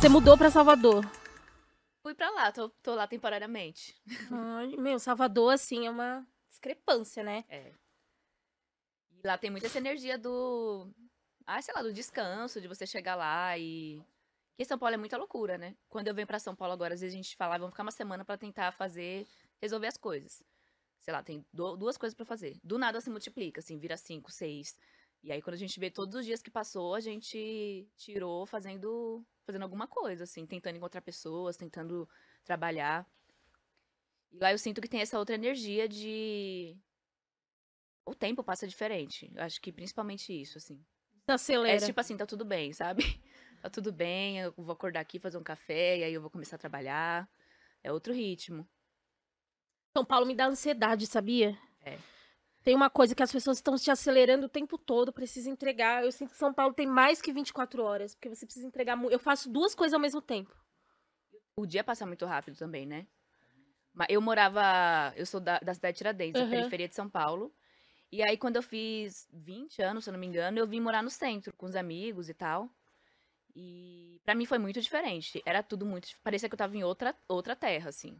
Você mudou pra Salvador. Fui pra lá, tô, tô lá temporariamente. Ai, meu, Salvador, assim, é uma discrepância, né? É. E lá tem muita essa energia do. Ah, sei lá, do descanso, de você chegar lá e. Porque São Paulo é muita loucura, né? Quando eu venho pra São Paulo agora, às vezes a gente fala, "Ah, vamos ficar uma semana pra tentar fazer, resolver as coisas. Sei lá, tem du- duas coisas pra fazer. Do nada se multiplica, assim, vira cinco, seis. E aí quando a gente vê todos os dias que passou, a gente tirou fazendo, fazendo alguma coisa, assim, tentando encontrar pessoas, tentando trabalhar. E lá eu sinto que tem essa outra energia de o tempo passa diferente. Eu acho que principalmente isso, assim. Acelera. É tipo assim, tá tudo bem, sabe? Tá tudo bem, eu vou acordar aqui, fazer um café, e aí eu vou começar a trabalhar. É outro ritmo. São Paulo me dá ansiedade, sabia? É. Tem uma coisa que as pessoas estão te acelerando o tempo todo, precisa entregar. Eu sinto que São Paulo tem mais que 24 horas, porque você precisa entregar. Eu faço duas coisas ao mesmo tempo. O dia passa muito rápido também, né? Mas eu morava. Eu sou da, da cidade de Tiradentes, Aham. da periferia de São Paulo. E aí, quando eu fiz 20 anos, se eu não me engano, eu vim morar no centro com os amigos e tal. E pra mim foi muito diferente. Era tudo muito. Parecia que eu tava em outra, outra terra, assim.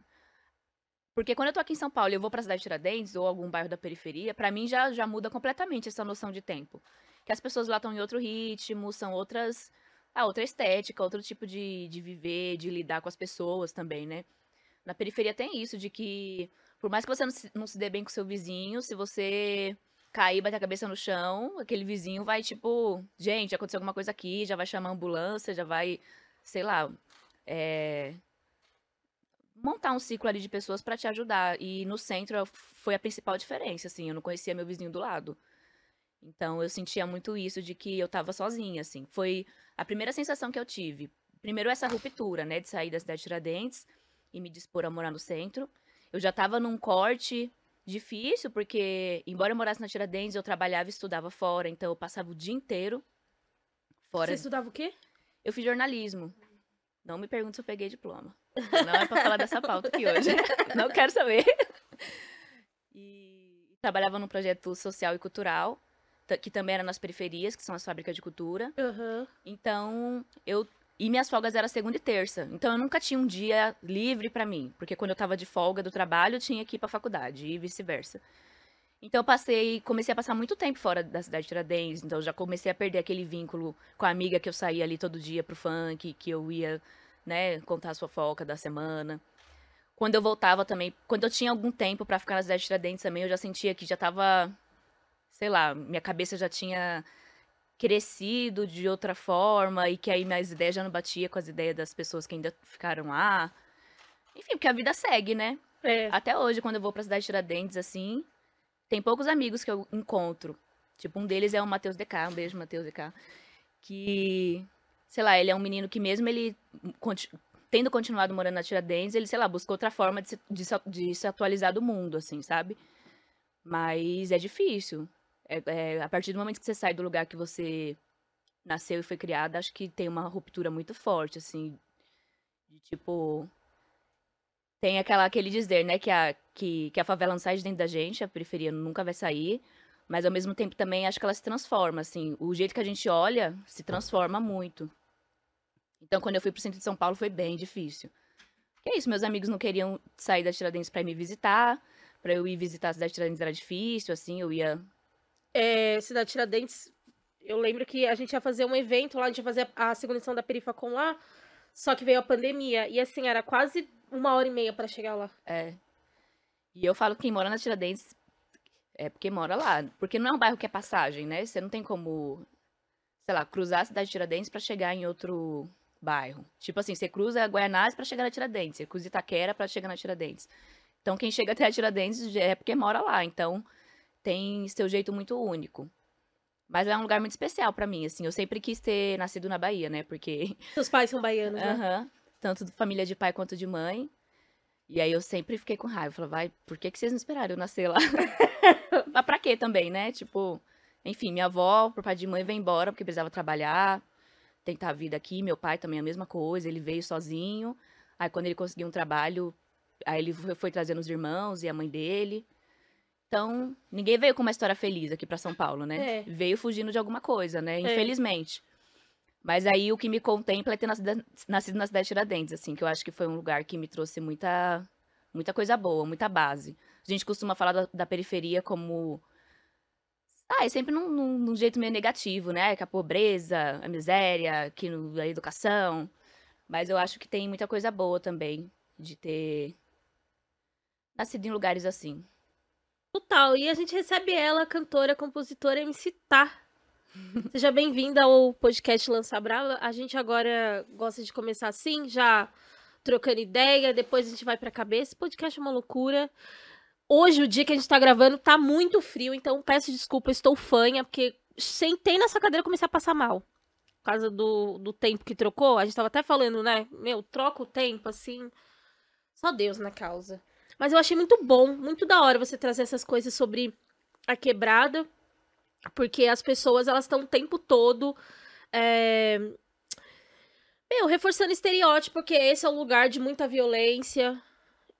Porque quando eu tô aqui em São Paulo e eu vou pra cidade de Tiradentes ou algum bairro da periferia, pra mim já, já muda completamente essa noção de tempo. Que as pessoas lá estão em outro ritmo, são outras. Ah, outra estética, outro tipo de, de viver, de lidar com as pessoas também, né? Na periferia tem isso, de que por mais que você não se, não se dê bem com seu vizinho, se você cair, bater a cabeça no chão, aquele vizinho vai, tipo, gente, aconteceu alguma coisa aqui, já vai chamar a ambulância, já vai, sei lá, é, montar um ciclo ali de pessoas pra te ajudar. E no centro foi a principal diferença, assim, eu não conhecia meu vizinho do lado. Então eu sentia muito isso de que eu tava sozinha, assim. Foi a primeira sensação que eu tive. Primeiro essa ruptura, né, de sair da cidade de Tiradentes e me dispor a morar no centro. Eu já tava num corte difícil, porque embora eu morasse na Tiradentes, eu trabalhava e estudava fora, então eu passava o dia inteiro fora. Você estudava o quê? Eu fiz jornalismo. Não me pergunte se eu peguei diploma. Não é pra falar dessa pauta aqui hoje. Não quero saber. E trabalhava num projeto social e cultural, que também era nas periferias, que são as fábricas de cultura. Aham. Então, eu. E minhas folgas eram segunda e terça. Então, eu nunca tinha um dia livre pra mim. Porque quando eu tava de folga do trabalho, eu tinha que ir pra faculdade e vice-versa. Então, eu passei. Comecei a passar muito tempo fora da cidade de Tiradentes. Então, eu já comecei a perder aquele vínculo com a amiga que eu saía ali todo dia pro funk, que eu ia, né, contar a sua fofoca da semana. Quando eu voltava também. Quando eu tinha algum tempo pra ficar na cidade de Tiradentes também, eu já sentia que já tava. Sei lá, minha cabeça já tinha crescido de outra forma e que aí minhas ideias já não batia com as ideias das pessoas que ainda ficaram lá. Enfim, porque a vida segue, né? É. Até hoje, quando eu vou pra cidade de Tiradentes, assim, tem poucos amigos que eu encontro. Tipo, um deles é o Matheus DK, um beijo, Matheus DK. Que, sei lá, ele é um menino que mesmo ele conti- tendo continuado morando na Tiradentes, ele, sei lá, buscou outra forma de se, de de se atualizar do mundo, assim, sabe? Mas é difícil. É- é, a partir do momento que você sai do lugar que você nasceu e foi criada, acho que tem uma ruptura muito forte, assim, de tipo. Tem aquela, aquele dizer, né, que a, que, que a favela não sai de dentro da gente, a periferia nunca vai sair, mas ao mesmo tempo também acho que ela se transforma, assim, o jeito que a gente olha se transforma muito. Então, quando eu fui pro centro de São Paulo, foi bem difícil. Que é isso, meus amigos não queriam sair da Tiradentes pra ir me visitar, pra eu ir visitar a cidade de Tiradentes era difícil, assim, eu ia É, Cidade Tiradentes, eu lembro que a gente ia fazer um evento lá, a gente ia fazer a segunda edição da Perifacom lá, só que veio a pandemia. E assim, era quase uma hora e meia pra chegar lá. É. E eu falo que quem mora na Tiradentes é porque mora lá. Porque não é um bairro que é passagem, né? Você não tem como, sei lá, cruzar a cidade de Tiradentes pra chegar em outro bairro. Tipo assim, você cruza Guaianazes pra chegar na Tiradentes, você cruza Itaquera pra chegar na Tiradentes. Então quem chega até a Tiradentes é porque mora lá. Então tem seu jeito muito único. Mas é um lugar muito especial pra mim, assim. Eu sempre quis ter nascido na Bahia, né? Porque Seus pais são baianos, né? Aham. Tanto de família de pai quanto de mãe. E aí eu sempre fiquei com raiva. Falei, vai, por que, que vocês não esperaram eu nascer lá? Mas pra quê também, né? Tipo, enfim, minha avó, por pai de mãe, veio embora porque precisava trabalhar, tentar a vida aqui. Meu pai também a mesma coisa, ele veio sozinho. Aí quando ele conseguiu um trabalho, aí ele foi, trazendo os irmãos e a mãe dele. Então, ninguém veio com uma história feliz aqui pra São Paulo, né? É. Veio fugindo de alguma coisa, né? Infelizmente. Mas aí o que me contempla é ter nascido, nascido na cidade de Tiradentes, assim, que eu acho que foi um lugar que me trouxe muita, muita coisa boa, muita base. A gente costuma falar da, da periferia como. Ah, é sempre num, num, num, jeito meio negativo, né? Que a pobreza, a miséria, que no, a educação. Mas eu acho que tem muita coisa boa também de ter nascido em lugares assim. Total. E a gente recebe ela, cantora, compositora, MC Tá. Seja bem-vinda ao podcast Lança Brava. A gente agora gosta de começar assim, já trocando ideia, depois a gente vai pra cabeça. Esse podcast é uma loucura. Hoje, o dia que a gente tá gravando, tá muito frio, então peço desculpa, estou fanha, porque sentei nessa cadeira e comecei a passar mal. Por causa do, do tempo que trocou. A gente tava até falando, né? Meu, troca o tempo, assim. Só Deus na causa. Mas eu achei muito bom, muito da hora você trazer essas coisas sobre a quebrada porque as pessoas, elas estão o tempo todo. É... Meu, reforçando estereótipo, porque esse é um lugar de muita violência.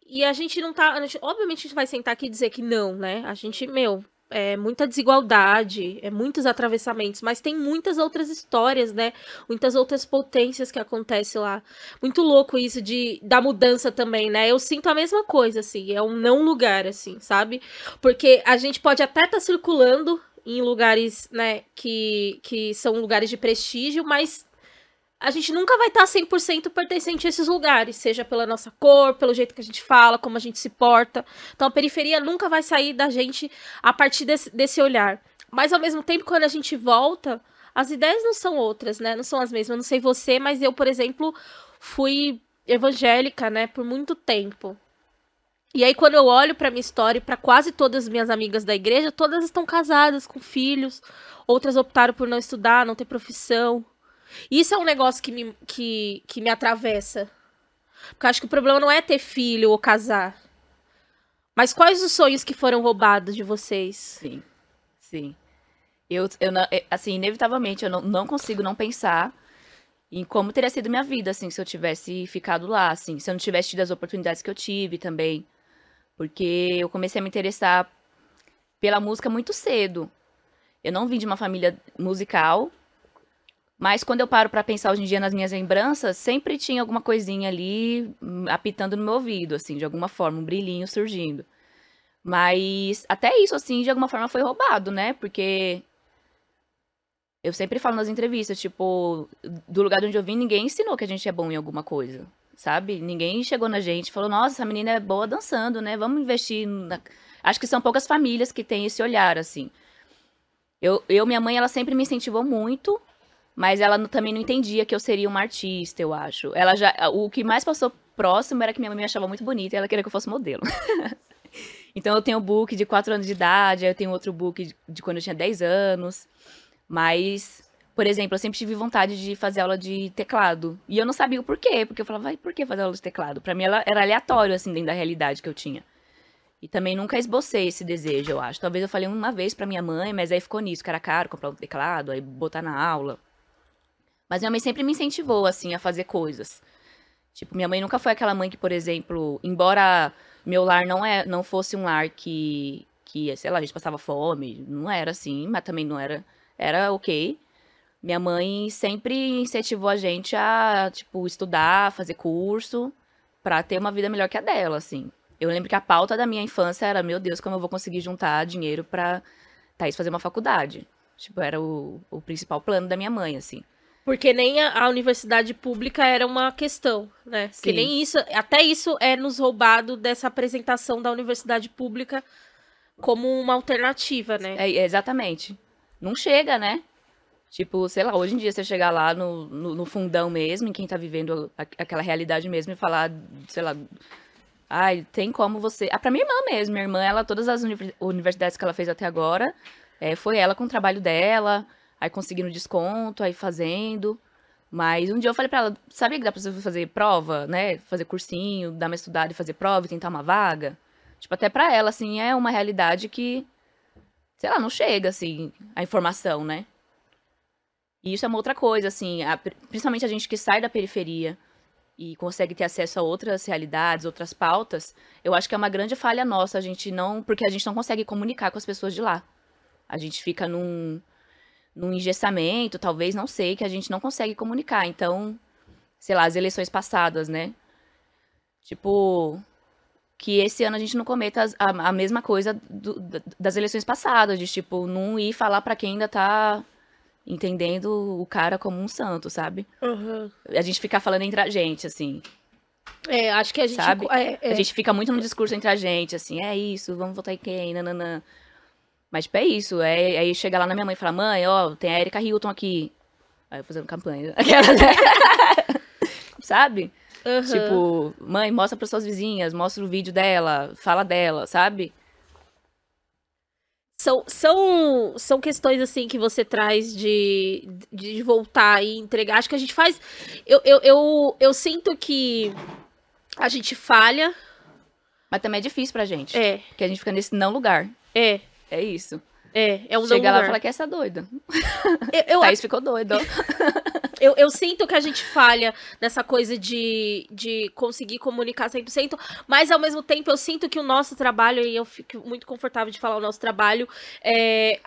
E a gente não tá. Gente, obviamente a gente vai sentar aqui e dizer que não, né? A gente, meu, é muita desigualdade, é muitos atravessamentos, mas tem muitas outras histórias, né? Muitas outras potências que acontecem lá. Muito louco isso de da mudança também, né? Eu sinto a mesma coisa, assim, é um não lugar, assim, sabe? Porque a gente pode até estar tá circulando em lugares, né, que, que são lugares de prestígio, mas a gente nunca vai estar 100% pertencente a esses lugares, seja pela nossa cor, pelo jeito que a gente fala, como a gente se porta. Então a periferia nunca vai sair da gente a partir desse, desse olhar. Mas ao mesmo tempo, quando a gente volta, as ideias não são outras, né? Não são as mesmas. Eu não sei você, mas eu, por exemplo, fui evangélica, né, por muito tempo. E aí, quando eu olho para minha história e para quase todas as minhas amigas da igreja, todas estão casadas, com filhos. Outras optaram por não estudar, não ter profissão. Isso é um negócio que me, que, que me atravessa. Porque eu acho que o problema não é ter filho ou casar. Mas quais os sonhos que foram roubados de vocês? Sim, sim. Eu, eu assim, inevitavelmente, eu não, não consigo não pensar em como teria sido minha vida, assim, se eu tivesse ficado lá, assim, se eu não tivesse tido as oportunidades que eu tive também. Porque eu comecei a me interessar pela música muito cedo. Eu não vim de uma família musical, mas quando eu paro para pensar hoje em dia nas minhas lembranças, sempre tinha alguma coisinha ali hum, apitando no meu ouvido, assim, de alguma forma, um brilhinho surgindo. Mas até isso, assim, de alguma forma foi roubado, né? Porque eu sempre falo nas entrevistas, tipo, do lugar de onde eu vim, ninguém ensinou que a gente é bom em alguma coisa sabe? Ninguém chegou na gente e falou, nossa, essa menina é boa dançando, né? Vamos investir. Na... Acho que são poucas famílias que têm esse olhar, assim. Eu, eu, minha mãe, ela sempre me incentivou muito, mas ela também não entendia que eu seria uma artista, eu acho. Ela já, o que mais passou próximo era que minha mãe me achava muito bonita e ela queria que eu fosse modelo. então eu tenho um book de 4 anos de idade, eu tenho outro book de, quando eu tinha 10 anos, mas por exemplo, eu sempre tive vontade de fazer aula de teclado. E eu não sabia o porquê, porque eu falava, vai, por que fazer aula de teclado? Para mim ela era aleatório, assim, dentro da realidade que eu tinha. E também nunca esbocei esse desejo, eu acho. Talvez eu falei uma vez para minha mãe, mas aí ficou nisso, que era caro comprar um teclado, aí botar na aula. Mas minha mãe sempre me incentivou, assim, a fazer coisas. Tipo, minha mãe nunca foi aquela mãe que, por exemplo, embora meu lar não, é, não fosse um lar que, que, sei lá, a gente passava fome, não era assim, mas também não era, era ok. Minha mãe sempre incentivou a gente a, tipo, estudar, fazer curso, para ter uma vida melhor que a dela, assim. Eu lembro que a pauta da minha infância era, meu Deus, como eu vou conseguir juntar dinheiro pra Thaís fazer uma faculdade. Tipo, era o, o principal plano da minha mãe, assim. Porque nem a, a universidade pública era uma questão, né? Sim. Que nem isso, até isso é nos roubado dessa apresentação da universidade pública como uma alternativa, né? É, exatamente. Não chega, né? Tipo, sei lá, hoje em dia você chegar lá no, no, no fundão mesmo, em quem tá vivendo a, aquela realidade mesmo, e falar, sei lá, ai, tem como você. Ah, pra minha irmã mesmo, minha irmã, ela, todas as universidades que ela fez até agora, é, foi ela com o trabalho dela, aí conseguindo desconto, aí fazendo. Mas um dia eu falei pra ela, sabia que dá pra você fazer prova, né? Fazer cursinho, dar uma estudada e fazer prova e tentar uma vaga? Tipo, até pra ela, assim, é uma realidade que, sei lá, não chega, assim, a informação, né? E isso é uma outra coisa, assim, a, principalmente a gente que sai da periferia e consegue ter acesso a outras realidades, outras pautas, eu acho que é uma grande falha nossa, a gente não, porque a gente não consegue comunicar com as pessoas de lá. A gente fica num num engessamento, talvez, não sei, que a gente não consegue comunicar. Então, sei lá, as eleições passadas, né? Tipo, que esse ano a gente não cometa a, a mesma coisa do- da- das eleições passadas, de tipo, não ir falar pra quem ainda tá entendendo o cara como um santo, sabe? Aham. A gente ficar falando entre a gente, assim. É, acho que a gente. Sabe? é, é. A gente fica muito no discurso entre a gente, assim, é isso, vamos votar em quem, nananã. Mas, tipo, é isso. É, aí chega lá na minha mãe e fala, mãe, ó, tem a Erika Hilton aqui. Aí eu fazendo campanha. Né? sabe? Aham. Tipo, mãe, mostra para suas vizinhas, mostra o vídeo dela, fala dela, sabe? São, são, são questões assim que você traz de, de voltar e entregar. Acho que a gente faz. Eu, eu, eu, eu sinto que a gente falha. Mas também é difícil pra gente. É, Porque a gente fica nesse não lugar. é, É isso. é. É um Chega lá e fala que essa doida. Eu, eu, Thaís ficou doida. eu, eu sinto que a gente falha nessa coisa de, de conseguir comunicar 100%, mas ao mesmo tempo eu sinto que o nosso trabalho, e eu fico muito confortável de falar o nosso trabalho, é,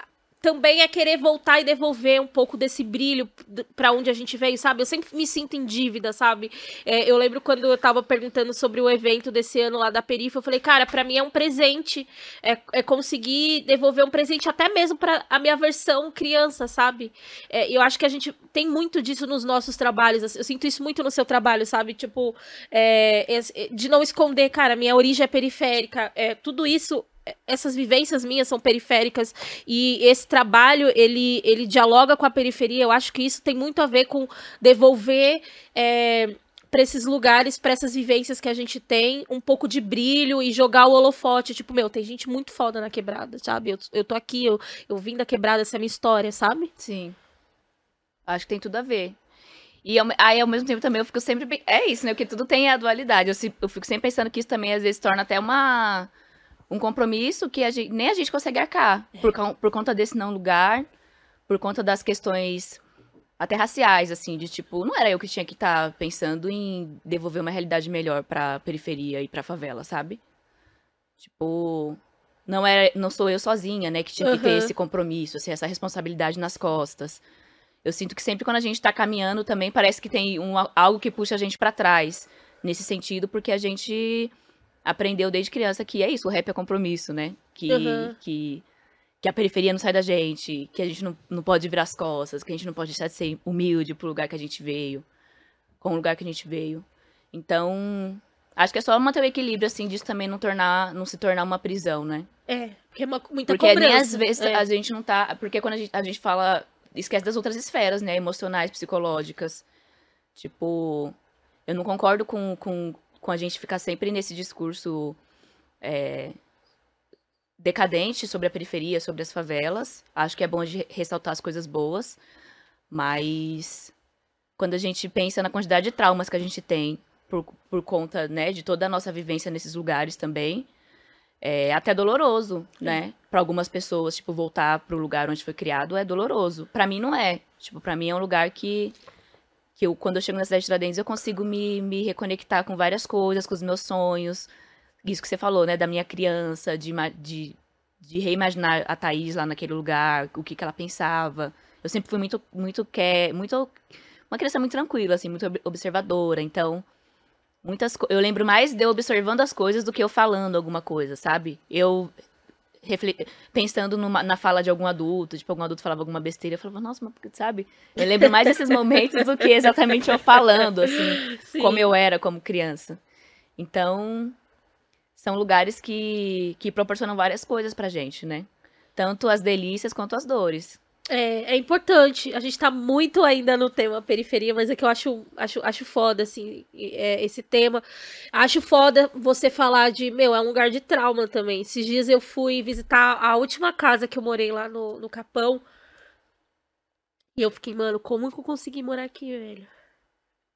também é querer voltar e devolver um pouco desse brilho pra onde a gente veio, sabe? Eu sempre me sinto em dívida, sabe? É, eu lembro quando eu tava perguntando sobre o evento desse ano lá da Perifa, eu falei, cara, pra mim é um presente, é, é conseguir devolver um presente até mesmo pra a minha versão criança, sabe? É, eu acho que a gente tem muito disso nos nossos trabalhos. assim, Eu sinto isso muito no seu trabalho, sabe? Tipo, é, de não esconder, cara, minha origem é periférica. É, tudo isso, essas vivências minhas são periféricas. E esse trabalho, ele, ele dialoga com a periferia. Eu acho que isso tem muito a ver com devolver. É, para esses lugares, para essas vivências que a gente tem, um pouco de brilho e jogar o holofote. Tipo, meu, tem gente muito foda na quebrada, sabe? Eu, eu tô aqui, eu, eu vim da quebrada, essa é a minha história, sabe? Sim. Acho que tem tudo a ver. E ao, aí, ao mesmo tempo, também eu fico sempre. É isso, né? Porque tudo tem a dualidade. Eu, eu fico sempre pensando que isso também, às vezes, torna até uma, um compromisso que a gente, nem a gente consegue arcar. Por, con- por conta desse não lugar, por conta das questões até raciais, assim, de tipo, não era eu que tinha que estar pensando em devolver uma realidade melhor pra periferia e pra favela, sabe? Tipo, não é, não sou eu sozinha, né, que tinha que ter Aham. esse compromisso, assim, essa responsabilidade nas costas. Eu sinto que sempre quando a gente tá caminhando também parece que tem um, algo que puxa a gente pra trás, nesse sentido, porque a gente aprendeu desde criança que é isso, o rap é compromisso, né? Que, Aham. que, que a periferia não sai da gente, que a gente não, não pode virar as costas, que a gente não pode deixar de ser humilde pro lugar que a gente veio, com o lugar que a gente veio. Então, acho que é só manter o equilíbrio, assim, disso também não tornar, não se tornar uma prisão, né? É, porque é uma, muita Porque nem cobrança. às vezes é. a gente não tá. Porque quando a gente, a gente fala. Esquece das outras esferas, né? Emocionais, psicológicas. Tipo. Eu não concordo com, com, com a gente ficar sempre nesse discurso é, decadente sobre a periferia, sobre as favelas. Acho que é bom de ressaltar as coisas boas. Mas quando a gente pensa na quantidade de traumas que a gente tem por, por conta, né, de toda a nossa vivência nesses lugares também, é até doloroso, né? Pra algumas pessoas, tipo, voltar pro lugar onde foi criado é doloroso. Pra mim não é. Tipo, pra mim é um lugar que que eu, quando eu chego na cidade de Tiradentes, eu consigo me, me reconectar com várias coisas, com os meus sonhos. Isso que você falou, né? Da minha criança, de, de, de reimaginar a Thaís lá naquele lugar, o que, que ela pensava. Eu sempre fui muito, muito, que, muito uma criança muito tranquila, assim, muito ob- observadora. Então, muitas eu lembro mais de eu observando as coisas do que eu falando alguma coisa, sabe? Eu pensando numa- na fala de algum adulto, tipo, algum adulto falava alguma besteira, eu falava, nossa, mas sabe? Eu lembro mais desses momentos do que exatamente eu falando, assim, Sim. como eu era como criança. Então, são lugares que, que proporcionam várias coisas pra gente, né? Tanto as delícias quanto as dores. É, é importante. A gente tá muito ainda no tema periferia, mas é que eu acho, acho, acho foda, assim, é, esse tema. Acho foda você falar de, meu, é um lugar de trauma também. Esses dias eu fui visitar a última casa que eu morei lá no, no Capão. E eu fiquei, mano, como que eu consegui morar aqui, velho?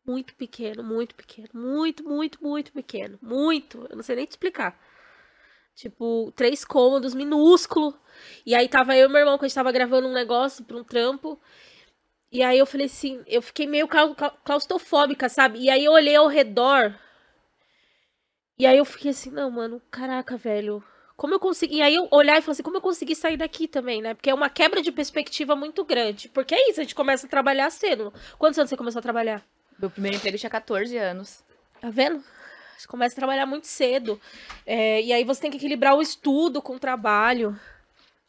Muito pequeno, muito pequeno. Muito, muito, muito pequeno. Muito. Eu não sei nem te explicar. Tipo, três cômodos, minúsculo. E aí tava eu e meu irmão, que a gente tava gravando um negócio pra um trampo. E aí eu falei assim, eu fiquei meio clau- clau- claustrofóbica, sabe? E aí eu olhei ao redor. E aí eu fiquei assim, não, mano, caraca, velho. como eu consegui. E aí eu olhar e falar assim, como eu consegui sair daqui também, né? Porque é uma quebra de perspectiva muito grande. Porque é isso, a gente começa a trabalhar cedo. Quantos anos você começou a trabalhar? Meu primeiro emprego tinha 14 anos. Tá vendo? Você começa a trabalhar muito cedo. É, e aí você tem que equilibrar o estudo com o trabalho.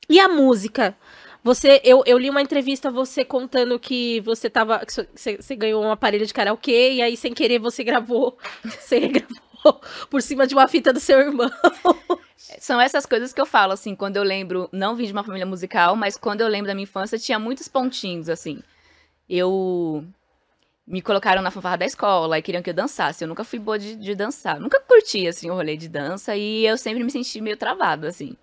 E a música? Você, eu, eu li uma entrevista você contando que você tava. Que você, você ganhou um aparelho de karaokê e aí, sem querer, você gravou. Você gravou por cima de uma fita do seu irmão. São essas coisas que eu falo, assim, quando eu lembro, não vim de uma família musical, mas quando eu lembro da minha infância, tinha muitos pontinhos, assim. Eu me colocaram na fanfarra da escola e queriam que eu dançasse. Eu nunca fui boa de, de dançar. Nunca curti, assim, o rolê de dança e eu sempre me senti meio travado, assim.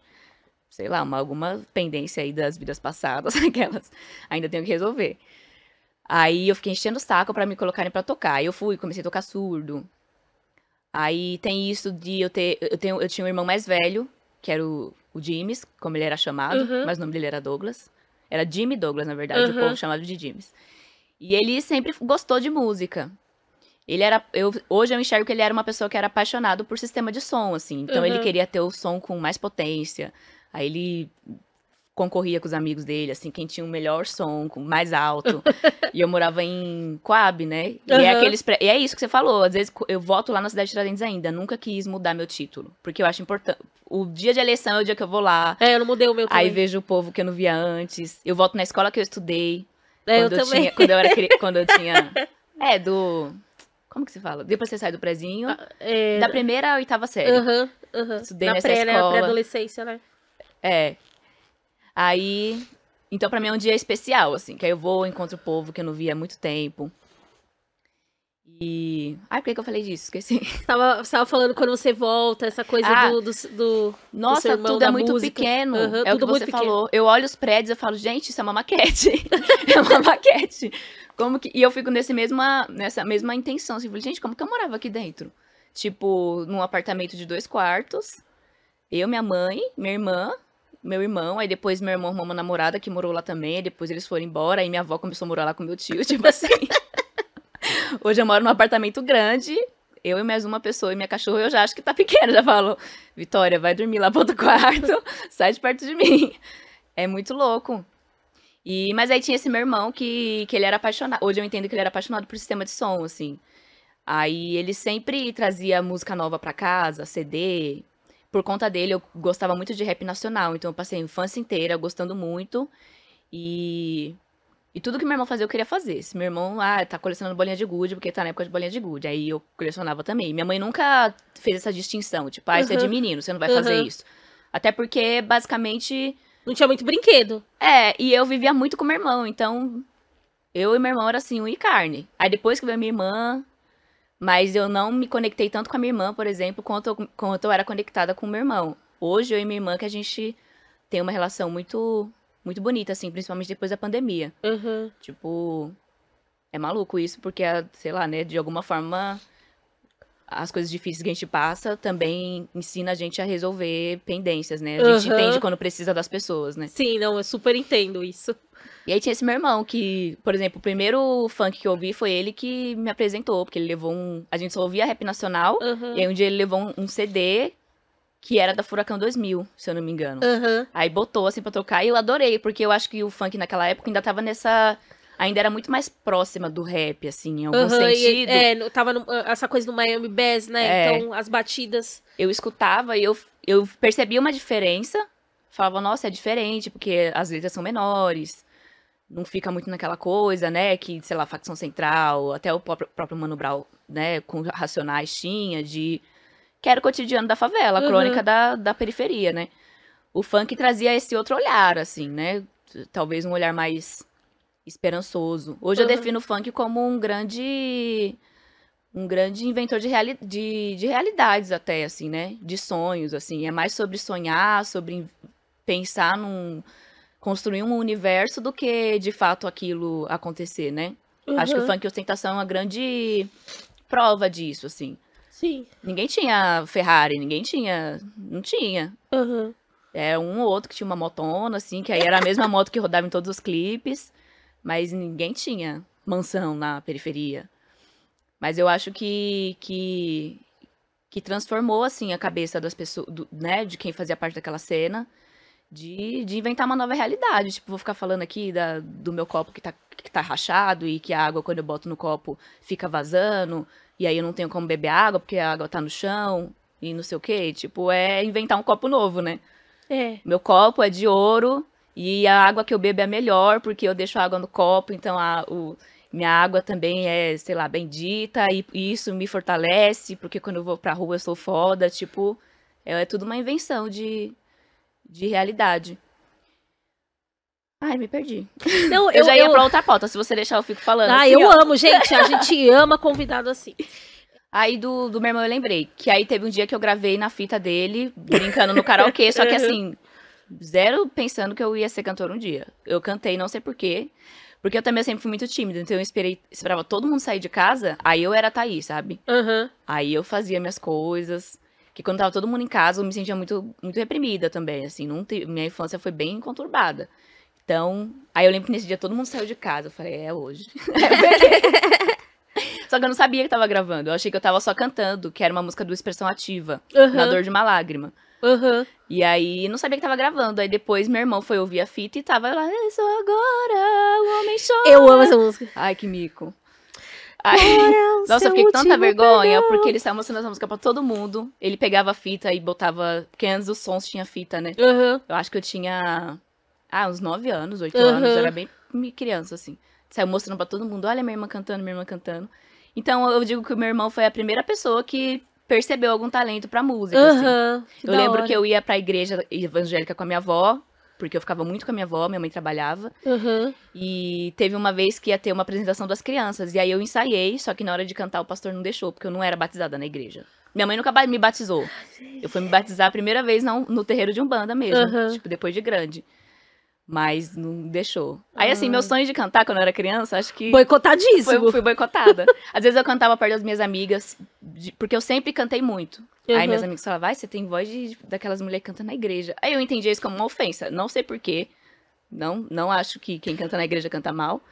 Sei lá, uma, alguma pendência aí das vidas passadas, aquelas. Ainda tenho que resolver. Aí eu fiquei enchendo o saco para me colocarem para tocar. Aí eu fui, comecei a tocar surdo. Aí tem isso de eu ter. Eu, tenho, eu tinha um irmão mais velho, que era o, o Jimes, como ele era chamado, Uhum. mas o nome dele era Douglas. Era Jimmy Douglas, na verdade, o Uhum. povo chamava de Jimes. E ele sempre gostou de música. Ele era. Eu, hoje eu enxergo que ele era uma pessoa que era apaixonado por sistema de som, assim. Então ele Uhum. queria ter o som com mais potência. Aí ele concorria com os amigos dele, assim, quem tinha o melhor som, com mais alto. e eu morava em Coab, né? E, é Aham. aqueles pré- e é isso que você falou. Às vezes eu voto lá na cidade de Tiradentes ainda. Nunca quis mudar meu título. Porque eu acho importante. O dia de eleição é o dia que eu vou lá. É, eu não mudei o meu também. Aí vejo o povo que eu não via antes. Eu voto na escola que eu estudei. É, eu quando também. Tinha, quando eu era quando eu tinha. É, do. Como que se fala? Depois você sai do prezinho. É, Da primeira à oitava série. Aham, aham. Estudei Na nessa pré, né? escola. Pré-adolescência, né? É. Aí. Então, pra mim é um dia especial, assim. Que aí eu vou, encontro o povo que eu não via há muito tempo. E. Ai, por que, que eu falei disso? Esqueci. Você tava, tava falando quando você volta, essa coisa Ah. do, do, do- Nossa, irmão tudo é muito música. pequeno. Aham, é o tudo que muito você pequeno. falou. Eu olho os prédios e falo, gente, isso é uma maquete. é uma maquete. Como que... E eu fico nesse mesma, nessa mesma intenção. Assim, gente, como que eu morava aqui dentro? Tipo, num apartamento de dois quartos. Eu, minha mãe, minha irmã, meu irmão. Aí depois meu irmão arrumou uma namorada que morou lá também. Depois eles foram embora. Aí minha avó começou a morar lá com meu tio. Tipo assim. Hoje eu moro num apartamento grande. Eu e mais uma pessoa e minha cachorra, eu já acho que tá pequeno. Já falo, Vitória, vai dormir lá pro outro quarto, sai de perto de mim. É muito louco. E, mas aí tinha esse meu irmão que, que ele era apaixonado. Hoje eu entendo que ele era apaixonado por sistema de som, assim. Aí ele sempre trazia música nova pra casa, CD. Por conta dele, eu gostava muito de rap nacional. Então eu passei a infância inteira gostando muito. E. E tudo que meu irmão fazia, eu queria fazer. Se meu irmão, ah, tá colecionando bolinha de gude, porque tá na época de bolinha de gude. Aí eu colecionava também. Minha mãe nunca fez essa distinção. Tipo, ah, isso é de menino, você não vai fazer Uhum. isso. Até porque, basicamente, Não tinha muito brinquedo. é, e eu vivia muito com meu irmão, então eu e meu irmão era assim, um e carne. Aí depois que veio minha irmã, mas eu não me conectei tanto com a minha irmã, por exemplo, quanto eu, quanto eu era conectada com o meu irmão. Hoje eu e minha irmã que a gente tem uma relação muito muito bonita assim, principalmente depois da pandemia. Aham. Tipo, é maluco isso, porque, sei lá, né, de alguma forma as coisas difíceis que a gente passa também ensina a gente a resolver pendências, né? A gente Aham. entende quando precisa das pessoas, né? Sim, não, eu super entendo isso. E aí tinha esse meu irmão que, por exemplo, o primeiro funk que eu ouvi foi ele que me apresentou, porque ele levou um. A gente só ouvia rap nacional, Aham. e aí um dia ele levou um, um CD que era da Furacão 2000, se eu não me engano. Aham. Aí botou assim pra tocar e eu adorei, porque eu acho que o funk naquela época ainda tava nessa. Ainda era muito mais próxima do rap, assim, em algum e- sentido. é, no- tava no- essa coisa do Miami Bass, né? É. Então, as batidas. eu escutava e eu, eu percebia uma diferença. Falava, nossa, é diferente, porque as letras são menores. Não fica muito naquela coisa, né? Que, sei lá, facção central, até o próprio, próprio Mano Brown, né? Com Racionais tinha, de. Que era o cotidiano da favela, a Uhum. crônica da, da periferia, né? O funk trazia esse outro olhar, assim, né? Talvez um olhar mais esperançoso. Hoje eu Uhum. defino o funk como um grande um grande inventor de, reali de, de realidades até, assim, né? De sonhos, assim. É mais sobre sonhar, sobre pensar num... Construir um universo do que, de fato, aquilo acontecer, né? Acho que o Aham. funk e ostentação é uma grande prova disso, assim. Sim. Ninguém tinha Ferrari, ninguém tinha... Não tinha. Aham. É um ou outro que tinha uma motona, assim, que aí era a mesma moto que rodava em todos os clipes, mas ninguém tinha mansão na periferia. Mas eu acho que, que, que transformou, assim, a cabeça das pessoas, do- né, de quem fazia parte daquela cena, de, de inventar uma nova realidade. Tipo, vou ficar falando aqui da, do meu copo que tá, que tá rachado e que a água, quando eu boto no copo, fica vazando, e aí eu não tenho como beber água porque a água tá no chão e não sei o quê. Tipo, é inventar um copo novo, né? É. Meu copo é de ouro e a água que eu bebo é melhor porque eu deixo a água no copo, então a, o, minha água também é, sei lá, bendita e isso me fortalece porque quando eu vou pra rua eu sou foda, tipo, é, é tudo uma invenção de, de realidade. Ai, me perdi. Não, Eu, já ia pra outra pauta, se você deixar eu fico falando. Ah, assim, eu ó. amo, gente. A gente ama convidado assim. Aí do, do meu irmão eu lembrei que aí teve um dia que eu gravei na fita dele, brincando no karaokê, só que assim, zero pensando que eu ia ser cantora um dia. Eu cantei, não sei porquê, porque eu também sempre fui muito tímida, então eu esperei, esperava todo mundo sair de casa, aí eu era a Thaís, sabe? Aham. Aí eu fazia minhas coisas, que quando tava todo mundo em casa eu me sentia muito, muito reprimida também, assim, não te- minha infância foi bem conturbada. Então, aí eu lembro que nesse dia todo mundo saiu de casa, eu falei, é hoje. Só que eu não sabia que tava gravando. Eu achei que eu tava só cantando, que era uma música do Expressão Ativa, Na Aham. Dor de uma Lágrima. Aham. E aí, não sabia que tava gravando. Aí depois meu irmão foi ouvir a fita e tava lá, sou agora, o homem chora. Eu amo essa música. Ai, que mico. Aí, nossa, eu fiquei com tanta vergonha, porque ele estava mostrando essa música pra todo mundo. Ele pegava a fita e botava. Porque antes dos sons tinha fita, né? Aham. Eu acho que eu tinha. Ah, uns 9 anos, 8 Aham. anos. Eu era bem criança, assim. Saiu mostrando pra todo mundo: olha minha irmã cantando, minha irmã cantando. Então eu digo que o meu irmão foi a primeira pessoa que percebeu algum talento pra música. assim. Aham. Eu lembro que eu ia pra igreja evangélica com a minha avó, porque eu ficava muito com a minha avó, minha mãe trabalhava. Aham. E teve uma vez que ia ter uma apresentação das crianças. E aí eu ensaiei, só que na hora de cantar o pastor não deixou, porque eu não era batizada na igreja. Minha mãe nunca me batizou. Eu fui me batizar a primeira vez não, no terreiro de Umbanda mesmo, Aham. tipo, depois de grande. Mas não deixou. Aí, assim, Ah. meu sonho de cantar quando eu era criança, acho que Boicotadíssimo. foi, fui boicotada. Às vezes eu cantava perto das minhas amigas, de- porque eu sempre cantei muito. Aí Aham. minhas amigas falavam, vai, você tem voz de, daquelas mulheres que cantam na igreja. Aí eu entendi isso como uma ofensa. Não sei porquê. Não, não acho que quem canta na igreja canta mal.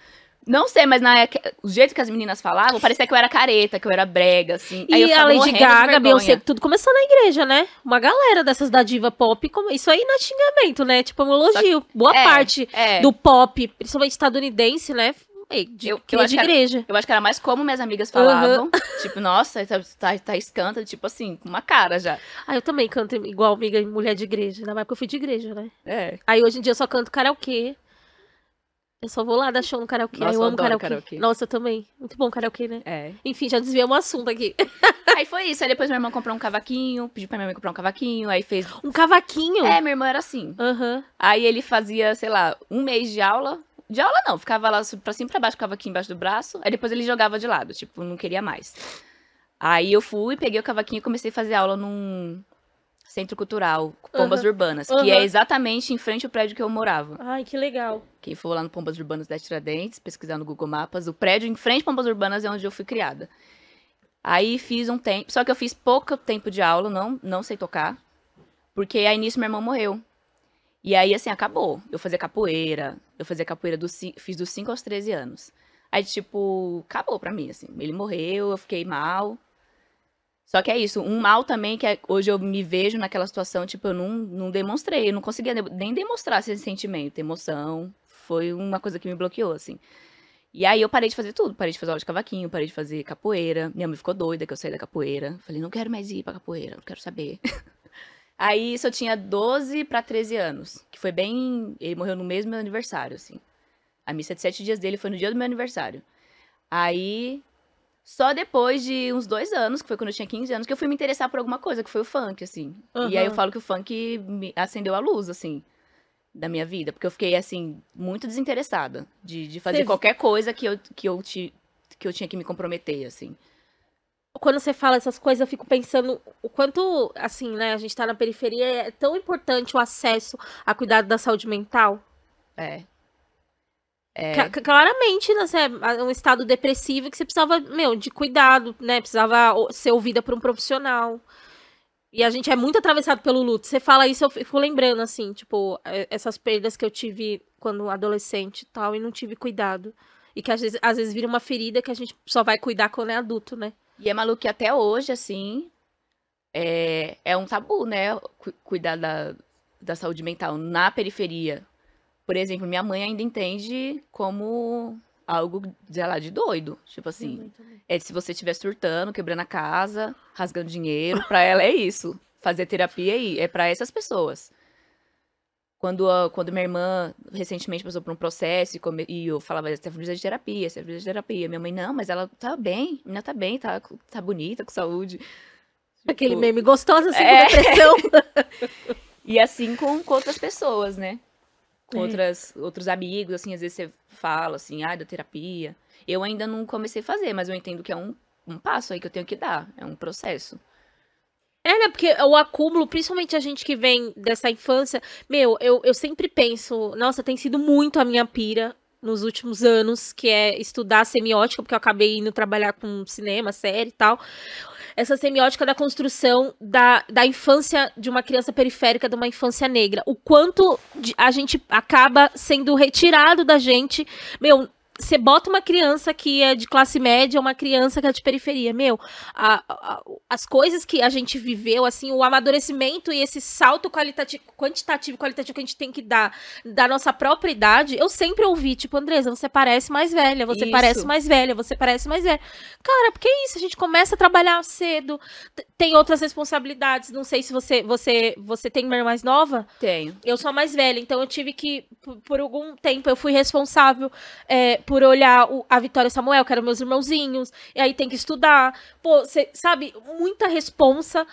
Não sei, mas na, o jeito que as meninas falavam, parecia que eu era careta, que eu era brega, assim. Aí eu E a ficava Lady Gaga. Beyoncé, tudo começou na igreja, né? Uma galera dessas da diva pop. Isso aí não é xingamento, né? Tipo, é um elogio. Boa É, parte é. do pop, principalmente estadunidense, né? É, de, Eu- que eu é de que era- igreja. Eu acho que era mais como minhas amigas falavam. Tipo, nossa, tá, tá, tá escanta, tipo assim, com uma cara já. Ah, eu também canto igual amiga e mulher de igreja. Na época eu fui de igreja, né? É. Aí hoje em dia eu só canto karaokê. Eu só vou lá dar show no karaokê. Nossa, eu eu amo karaokê. karaokê. Nossa, eu também. Muito bom karaokê, né? É. Enfim, já desviamos o assunto aqui. Aí foi isso. Aí depois meu irmão comprou um cavaquinho, pediu pra minha mãe comprar um cavaquinho, aí fez. Um cavaquinho. É, meu irmão era assim. Aham. Aí ele fazia, sei lá, um mês de aula. De aula não, ficava lá pra cima e pra baixo, ficava aqui embaixo do braço. Aí depois ele jogava de lado, tipo, não queria mais. Aí eu fui, peguei o cavaquinho e comecei a fazer aula num centro cultural, Pombas Urbanas, que é exatamente em frente ao prédio que eu morava. Ai, que legal. Quem for lá no Pombas Urbanas da Tiradentes, pesquisar no Google Mapas, o prédio em frente ao Pombas Urbanas é onde eu fui criada. Aí fiz um tempo, só que eu fiz pouco tempo de aula, não, não sei tocar, porque aí nisso meu irmão morreu. E aí, assim, acabou. Eu fazia capoeira, eu fazia capoeira, dos, ci- fiz dos 5 aos 13 anos. Aí, tipo, acabou pra mim, assim. Ele morreu, eu fiquei mal. Só que é isso, um mal também que é- hoje eu me vejo naquela situação, tipo, eu não, não demonstrei, eu não conseguia ne- nem demonstrar esse sentimento, emoção. Foi uma coisa que me bloqueou, assim. E aí eu parei de fazer tudo, parei de fazer aula de cavaquinho, parei de fazer capoeira. Minha mãe ficou doida que eu saí da capoeira. Falei, não quero mais ir pra capoeira, não quero saber. aí isso eu tinha 12 pra 13 anos, que foi bem. Ele morreu no mesmo meu aniversário, assim. A missa de sete dias dele foi no dia do meu aniversário. Aí só depois de uns dois anos, que foi quando eu tinha 15 anos, que eu fui me interessar por alguma coisa, que foi o funk, assim. E aí eu falo que o funk me acendeu a luz, assim, da minha vida. Porque eu fiquei, assim, muito desinteressada de, de fazer Você- qualquer coisa que eu, que, eu ti- que eu tinha que me comprometer, assim. Quando você fala essas coisas, eu fico pensando o quanto, assim, né, a gente tá na periferia, é tão importante o acesso a cuidado da saúde mental. É. É. Claramente, né, é um estado depressivo que você precisava, meu, de cuidado, né? Precisava ser ouvida por um profissional. E a gente é muito atravessado pelo luto. Você fala isso, eu fico lembrando, assim, tipo, é- essas perdas que eu tive quando adolescente e tal, e não tive cuidado. E que às vezes, às vezes vira uma ferida que a gente só vai cuidar quando é adulto, né? E é maluco que até hoje, assim, é, é um tabu, né? cu- Cuidar da, da saúde mental na periferia. Por exemplo, minha mãe ainda entende como algo, sei lá, de doido. Tipo assim, é se você estiver surtando, quebrando a casa, rasgando dinheiro, pra ela é isso. Fazer terapia aí é pra essas pessoas. Quando, a- quando minha irmã recentemente passou por um processo e, come- e eu falava, você precisa de terapia, você precisa de terapia. Minha mãe, não, mas ela tá bem, a menina tá bem, tá, tá bonita, com saúde. Aquele Tipo, meme gostosa assim É. com depressão. E assim com, com outras pessoas, né? Com É. outras, outros amigos, assim, às vezes você fala assim, ah, da terapia. Eu ainda não comecei a fazer, mas eu entendo que é um, um passo aí que eu tenho que dar. É um processo. É, né? Porque o acúmulo, principalmente a gente que vem dessa infância, meu, eu, eu sempre penso, nossa, tem sido muito a minha pira nos últimos anos, que é estudar semiótica, porque eu acabei indo trabalhar com cinema, série e tal. Essa semiótica da construção da, da infância de uma criança periférica, de uma infância negra. O quanto a gente acaba sendo retirado da gente. Meu, você bota uma criança que é de classe média, uma criança que é de periferia. Meu, a- a- as coisas que a gente viveu, assim, o amadurecimento e esse salto qualitativo, quantitativo e qualitativo que a gente tem que dar da nossa própria idade, eu sempre ouvi, tipo, Andresa, você parece mais velha, você Isso. parece mais velha, você parece mais velha. Cara, porque é isso, a gente começa a trabalhar cedo, tem outras responsabilidades, não sei se você, você, você tem uma irmã mais nova, Tenho. eu sou a mais velha, então eu tive que, por, por algum tempo, eu fui responsável é, por olhar o- a Vitória e Samuel, que eram meus irmãozinhos, e aí tem que estudar. Pô, você sabe, muita responsa.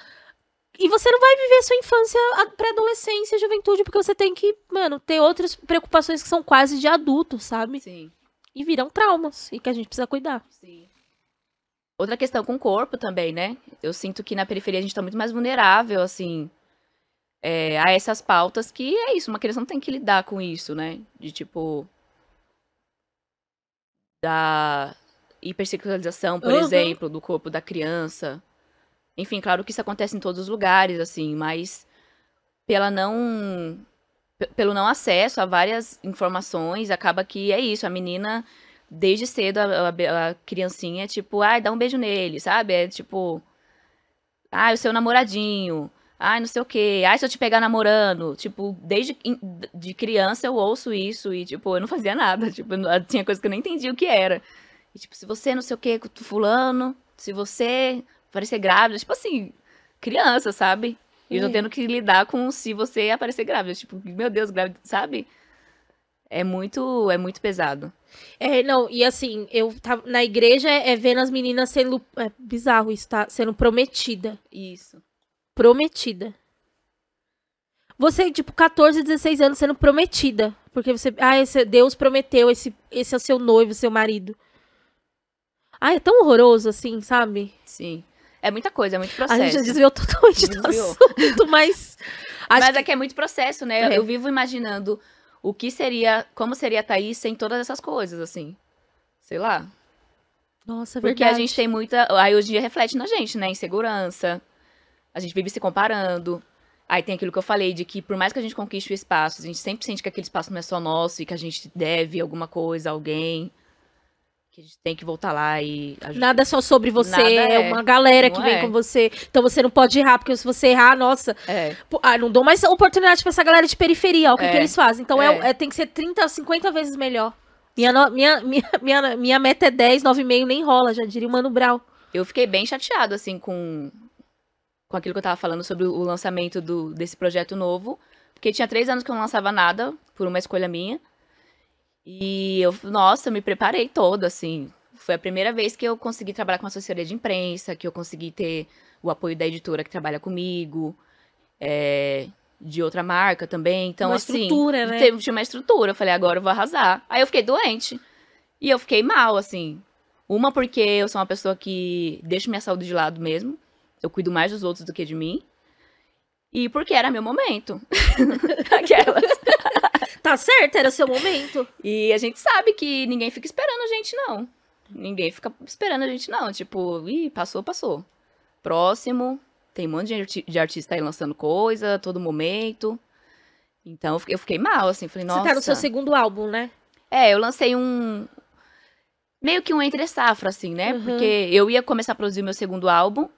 E você não vai viver sua infância, pré-adolescência, juventude, porque você tem que, mano, ter outras preocupações que são quase de adulto, sabe? Sim, E viram traumas, e que a gente precisa cuidar. sim. Outra questão com o corpo também, né? Eu sinto que na periferia a gente tá muito mais vulnerável, assim, é, a essas pautas que é isso, uma criança não tem que lidar com isso, né? De tipo. Da hipersexualização, por Uhum. exemplo, do corpo da criança. Enfim, claro que isso acontece em todos os lugares, assim, mas pela não. pe- Pelo não acesso a várias informações, acaba que é isso, a menina desde cedo a, a- a criancinha, tipo, ai, dá um beijo nele, sabe? É tipo, ai, o seu namoradinho, ai, não sei o quê, ai, se eu te pegar namorando. Tipo, desde de criança eu ouço isso e, tipo, eu não fazia nada. Tipo, não- tinha coisa que eu nem entendia o que era. E, tipo, se você não sei o quê fulano, se você parecer grávida, tipo assim, criança, sabe? E eu tô É. tendo que lidar com se você aparecer grávida. Tipo, meu Deus, grávida, sabe? É muito, é muito pesado. É, não, e assim, eu tava na igreja é vendo as meninas sendo. É bizarro isso, tá? Sendo prometida. Isso. Prometida. Você, tipo, 14, 16 anos sendo prometida. Porque você. Ah, esse, Deus prometeu, esse, esse é o seu noivo, seu marido. Ah, é tão horroroso assim, sabe? Sim. É muita coisa, é muito A processo. gente já desviou totalmente do Desviou. assunto, mas. Mas que... é que é muito processo, né? É. Eu vivo imaginando o que seria, como seria a Thaís sem todas essas coisas, assim. Sei lá. Nossa, é Porque verdade. a gente tem muita. Aí hoje em dia reflete na gente, né? Insegurança. A gente vive se comparando. Aí tem aquilo que eu falei, de que por mais que a gente conquiste o espaço, a gente sempre sente que aquele espaço não é só nosso e que a gente deve alguma coisa a alguém. Que a gente tem que voltar lá e ajudar. Nada é só sobre você, Nada é é. uma galera que Não vem é. com você. Então você não pode errar, porque se você errar, nossa. É. pô, Ah, não dou mais oportunidade pra essa galera de periferia. ó, O que, É. que eles fazem? Então é. É. é- tem que ser 30, 50 vezes melhor. Minha, no- minha, minha, minha, minha meta é 10, 9,5, nem rola, já diria o Mano Brown. Eu fiquei bem chateado, assim, com, com aquilo que eu tava falando sobre o lançamento do, desse projeto novo. Porque tinha três anos que eu não lançava nada, por uma escolha minha. E eu, nossa, me preparei toda, assim. Foi a primeira vez que eu consegui trabalhar com uma assessoria de imprensa, que eu consegui ter o apoio da editora que trabalha comigo, é, de outra marca também. Então, Uma assim, estrutura, né? teve, tinha uma estrutura. Eu falei, agora eu vou arrasar. Aí eu fiquei doente. E eu fiquei mal, assim. Uma porque eu sou uma pessoa que deixa minha saúde de lado mesmo. Eu cuido mais dos outros do que de mim. E porque era meu momento. Aquelas. Tá certo, era o seu momento. E a gente sabe que ninguém fica esperando a gente, não. Ninguém fica esperando a gente, não. Tipo, ih, passou, passou. Próximo. Tem um monte de, arti- de artista aí lançando coisa, a todo momento. Então eu fiquei- eu fiquei mal, assim. Falei, nossa. Você tá no seu segundo álbum, né? É, eu lancei um. Meio que um entre safra, assim, né? Uhum. Porque eu ia começar a produzir meu segundo álbum,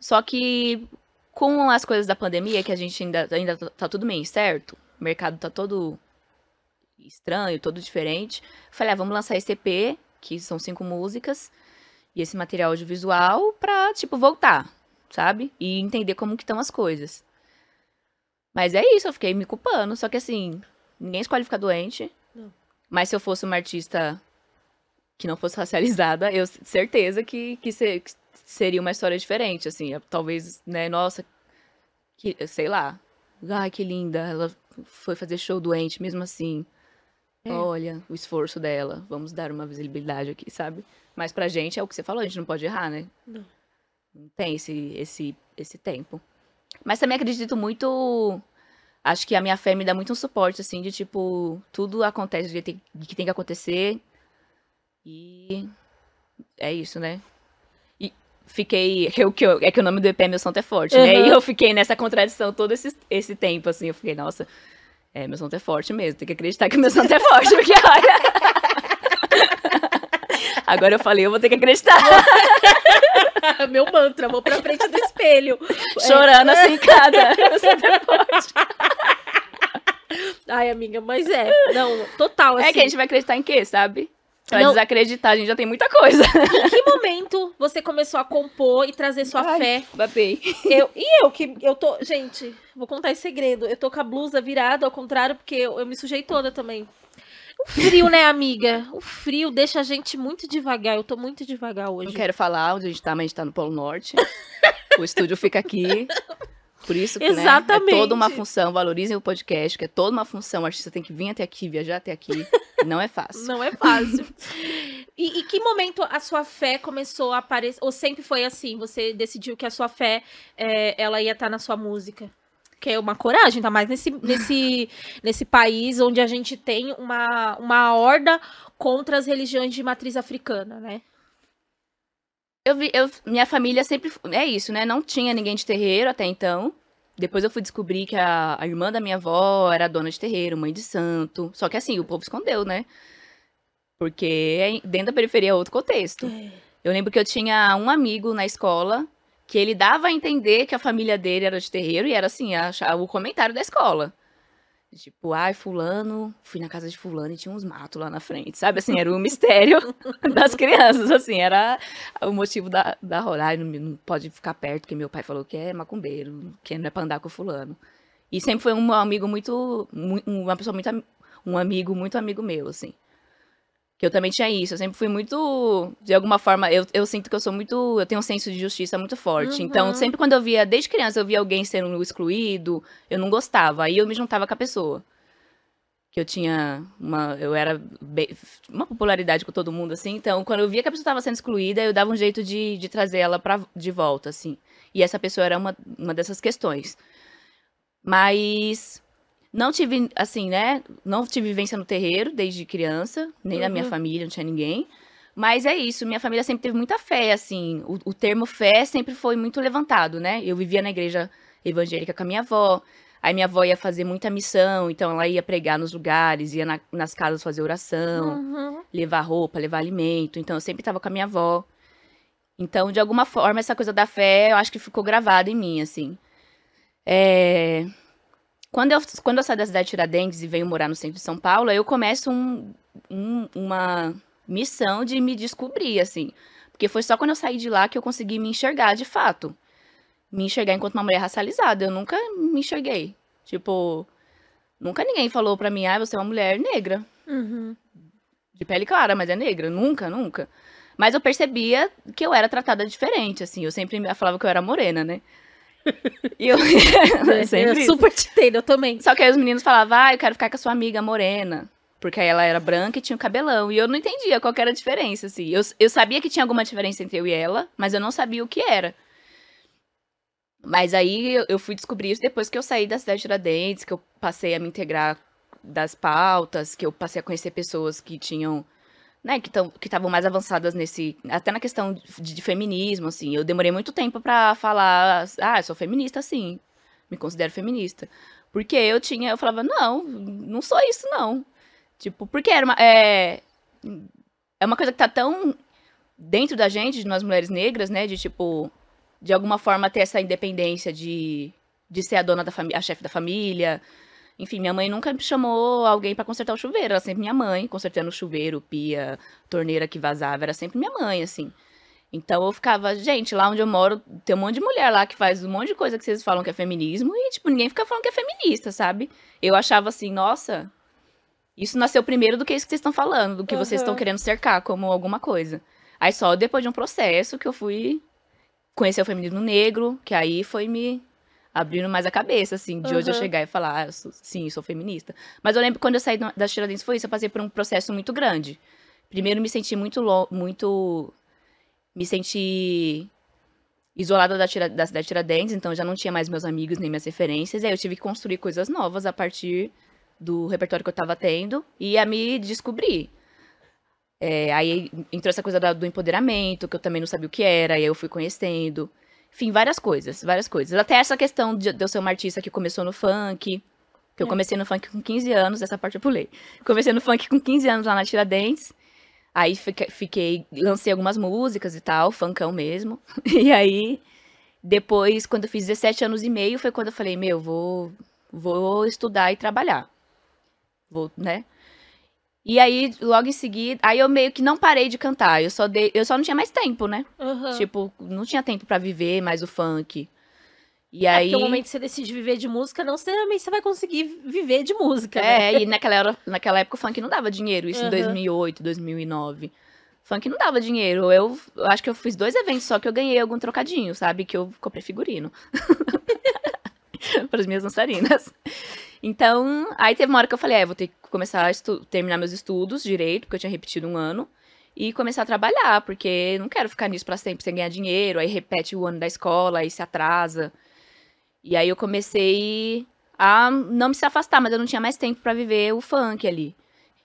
só que com as coisas da pandemia, que a gente ainda, ainda tá, tá tudo meio incerto, o mercado tá todo estranho, todo diferente. Falei, ah, vamos lançar esse EP, que são cinco músicas, e esse material audiovisual pra, tipo, voltar, sabe? E entender como que estão as coisas. Mas é isso, eu fiquei me culpando. Só que assim, ninguém escolhe ficar doente. Não. Mas se eu fosse uma artista que não fosse racializada, eu certeza que, que, ser, que seria uma história diferente, assim. Talvez, né, nossa, que, sei lá. Ai, que linda, ela foi fazer show doente, mesmo assim. É. Olha o esforço dela, vamos dar uma visibilidade aqui, sabe? Mas pra gente é o que você falou, a gente não pode errar, né? Não. Não tem esse, esse, esse tempo. Mas também acredito muito. Acho que a minha fé me dá muito um suporte, assim, de tipo, tudo acontece do jeito que tem que acontecer. E é isso, né? Fiquei. Eu, que eu, é que o nome do EP é Meu Santo é Forte, né? Uhum. E eu fiquei nessa contradição todo esse, esse tempo, assim. Eu fiquei, nossa, é, meu santo é forte mesmo. Tem que acreditar que meu santo é forte, porque olha. Agora eu falei, eu vou ter que acreditar. Meu mantra, vou pra frente do espelho. Chorando assim em casa. Meu santo é forte. Ai, amiga, mas é. Não, total, assim. É que a gente vai acreditar em quê, sabe? Pra Não. desacreditar, a gente já tem muita coisa. Em que momento você começou a compor e trazer sua Ai, fé? Babei. Eu, e eu que eu tô. Gente, vou contar esse segredo. Eu tô com a blusa virada ao contrário, porque eu, eu me sujei toda também. O frio, né, amiga? O frio deixa a gente muito devagar. Eu tô muito devagar hoje. Não quero falar onde a gente tá, mas a gente tá no Polo Norte. o estúdio fica aqui. Por isso que, né, Exatamente. é toda uma função. Valorizem o podcast, que é toda uma função. O artista tem que vir até aqui, viajar até aqui. Não é fácil. Não é fácil. e, e que momento a sua fé começou a aparecer? Ou sempre foi assim? Você decidiu que a sua fé é, ela ia estar na sua música? Que é uma coragem, tá mais nesse, nesse, nesse país onde a gente tem uma, uma horda contra as religiões de matriz africana, né? Eu vi, eu, minha família sempre. É isso, né? Não tinha ninguém de terreiro até então. Depois eu fui descobrir que a, a irmã da minha avó era dona de terreiro, mãe de santo. Só que assim, o povo escondeu, né? Porque é- dentro da periferia é outro contexto. Eu lembro que eu tinha um amigo na escola que ele dava a entender que a família dele era de terreiro e era assim, a- o comentário da escola. Tipo, ai, fulano, fui na casa de fulano e tinha uns matos lá na frente, sabe? Assim, era o mistério das crianças, assim, era o motivo da, da rola. Ai, não, não pode ficar perto, porque meu pai falou que é macumbeiro, que não é pra andar com fulano. E sempre foi um amigo muito, mu- uma pessoa muito, um amigo muito amigo meu, assim. Que eu também tinha isso, eu sempre fui muito, de alguma forma, eu, eu sinto que eu sou muito, eu tenho um senso de justiça muito forte. Uhum. Então, sempre quando eu via, desde criança, eu via alguém sendo excluído, eu não gostava, aí eu me juntava com a pessoa. Que eu tinha uma, eu era bem- uma popularidade com todo mundo, assim, então, quando eu via que a pessoa estava sendo excluída, eu dava um jeito de, de trazer ela pra, de volta, assim. E essa pessoa era uma, uma dessas questões. Mas não tive, assim, né? Não tive vivência no terreiro desde criança, nem na minha Uhum. família, não tinha ninguém. Mas é isso, minha família sempre teve muita fé, assim. O, o termo fé sempre foi muito levantado, né? Eu vivia na igreja evangélica com a minha avó. Aí minha avó ia fazer muita missão, então ela ia pregar nos lugares, ia na- nas casas fazer oração Uhum. levar roupa, levar alimento. Então eu sempre estava com a minha avó. Então, de alguma forma, essa coisa da fé, eu acho que ficou gravada em mim, assim. É, Quando, eu, quando eu saí da cidade de Tiradentes e venho morar no centro de São Paulo, eu começo um- um- uma missão de me descobrir, assim. Porque foi só quando eu saí de lá que eu consegui me enxergar de fato. Me enxergar enquanto uma mulher racializada. Eu nunca me enxerguei. Tipo, nunca ninguém falou pra mim, ah, você é uma mulher negra Uhum. de pele clara, mas é negra. Nunca, nunca. Mas eu percebia que eu era tratada diferente, assim. Eu sempre falava que eu era morena, né? E eu... sempre eu isso. super te entendo, eu também. Só que aí os meninos falavam, ah, eu quero ficar com a sua amiga morena. Porque aí ela era branca e tinha o cabelão. E eu não entendia qual era a diferença, assim. Eu, eu sabia que tinha alguma diferença entre eu e ela, mas eu não sabia o que era. Mas aí eu, eu fui descobrir isso depois que eu saí da cidade de Tiradentes, que eu passei a me integrar das pautas, que eu passei a conhecer pessoas que tinham, né, que estavam mais avançadas nesse, até na questão de, de feminismo, assim. Eu demorei muito tempo pra falar, ah, eu sou feminista, sim. Me considero feminista. Porque eu tinha, eu falava, não, não sou isso, não. Tipo, porque era uma, é, é uma coisa que tá tão dentro da gente, de nós mulheres negras, né, de tipo, de alguma forma, ter essa independência de, de ser a dona da família, a chefe da família. Enfim, minha mãe nunca me chamou alguém para consertar o chuveiro. Era sempre minha mãe, consertando o chuveiro, pia, torneira que vazava. Era sempre minha mãe, assim. Então eu ficava, gente, lá onde eu moro, tem um monte de mulher lá que faz um monte de coisa que vocês falam que é feminismo e, tipo, ninguém fica falando que é feminista, sabe? Eu achava assim, nossa, isso nasceu primeiro do que isso que vocês estão falando, do que uhum. vocês estão querendo cercar como alguma coisa. Aí só depois de um processo que eu fui conhecer o feminismo negro, que aí foi me abrindo mais a cabeça, assim, de uhum. hoje eu chegar e falar, ah, eu sou, sim, eu sou feminista. Mas eu lembro quando eu saí da Tiradentes foi isso, eu passei por um processo muito grande. Primeiro me senti muito, muito, me senti isolada da, tira, da cidade de Tiradentes, então já não tinha mais meus amigos nem minhas referências, e aí eu tive que construir coisas novas a partir do repertório que eu tava tendo e a me descobrir. É, aí entrou essa coisa do empoderamento, que eu também não sabia o que era, e aí eu fui conhecendo. Enfim, várias coisas, várias coisas. Até essa questão de, de eu ser uma artista que começou no funk, que eu é. comecei no funk com 15 anos, essa parte eu pulei. Comecei no funk com 15 anos lá na Tiradentes. Aí fiquei, fiquei, lancei algumas músicas e tal, funkão mesmo. E aí, depois, quando eu fiz 17 anos e meio, foi quando eu falei, meu, vou, vou estudar e trabalhar. Vou, né? E aí, logo em seguida, aí eu meio que não parei de cantar. Eu só dei, eu só não tinha mais tempo, né? Uhum. Tipo, não tinha tempo para viver mais o funk. E é aí... Porque o momento que você decide viver de música, não necessariamente você vai conseguir viver de música, É, né? e naquela, era, naquela época o funk não dava dinheiro, isso uhum. em 2008, 2009. Funk não dava dinheiro. Eu, eu, acho que eu fiz dois eventos só que eu ganhei algum trocadinho, sabe? Que eu comprei figurino. Para as minhas dançarinas. Então, aí teve uma hora que eu falei, é, vou ter que começar a terminar meus estudos direito, porque eu tinha repetido um ano, e começar a trabalhar, porque não quero ficar nisso para sempre sem ganhar dinheiro, aí repete o ano da escola, aí se atrasa. E aí eu comecei a não me se afastar, mas eu não tinha mais tempo para viver o funk ali.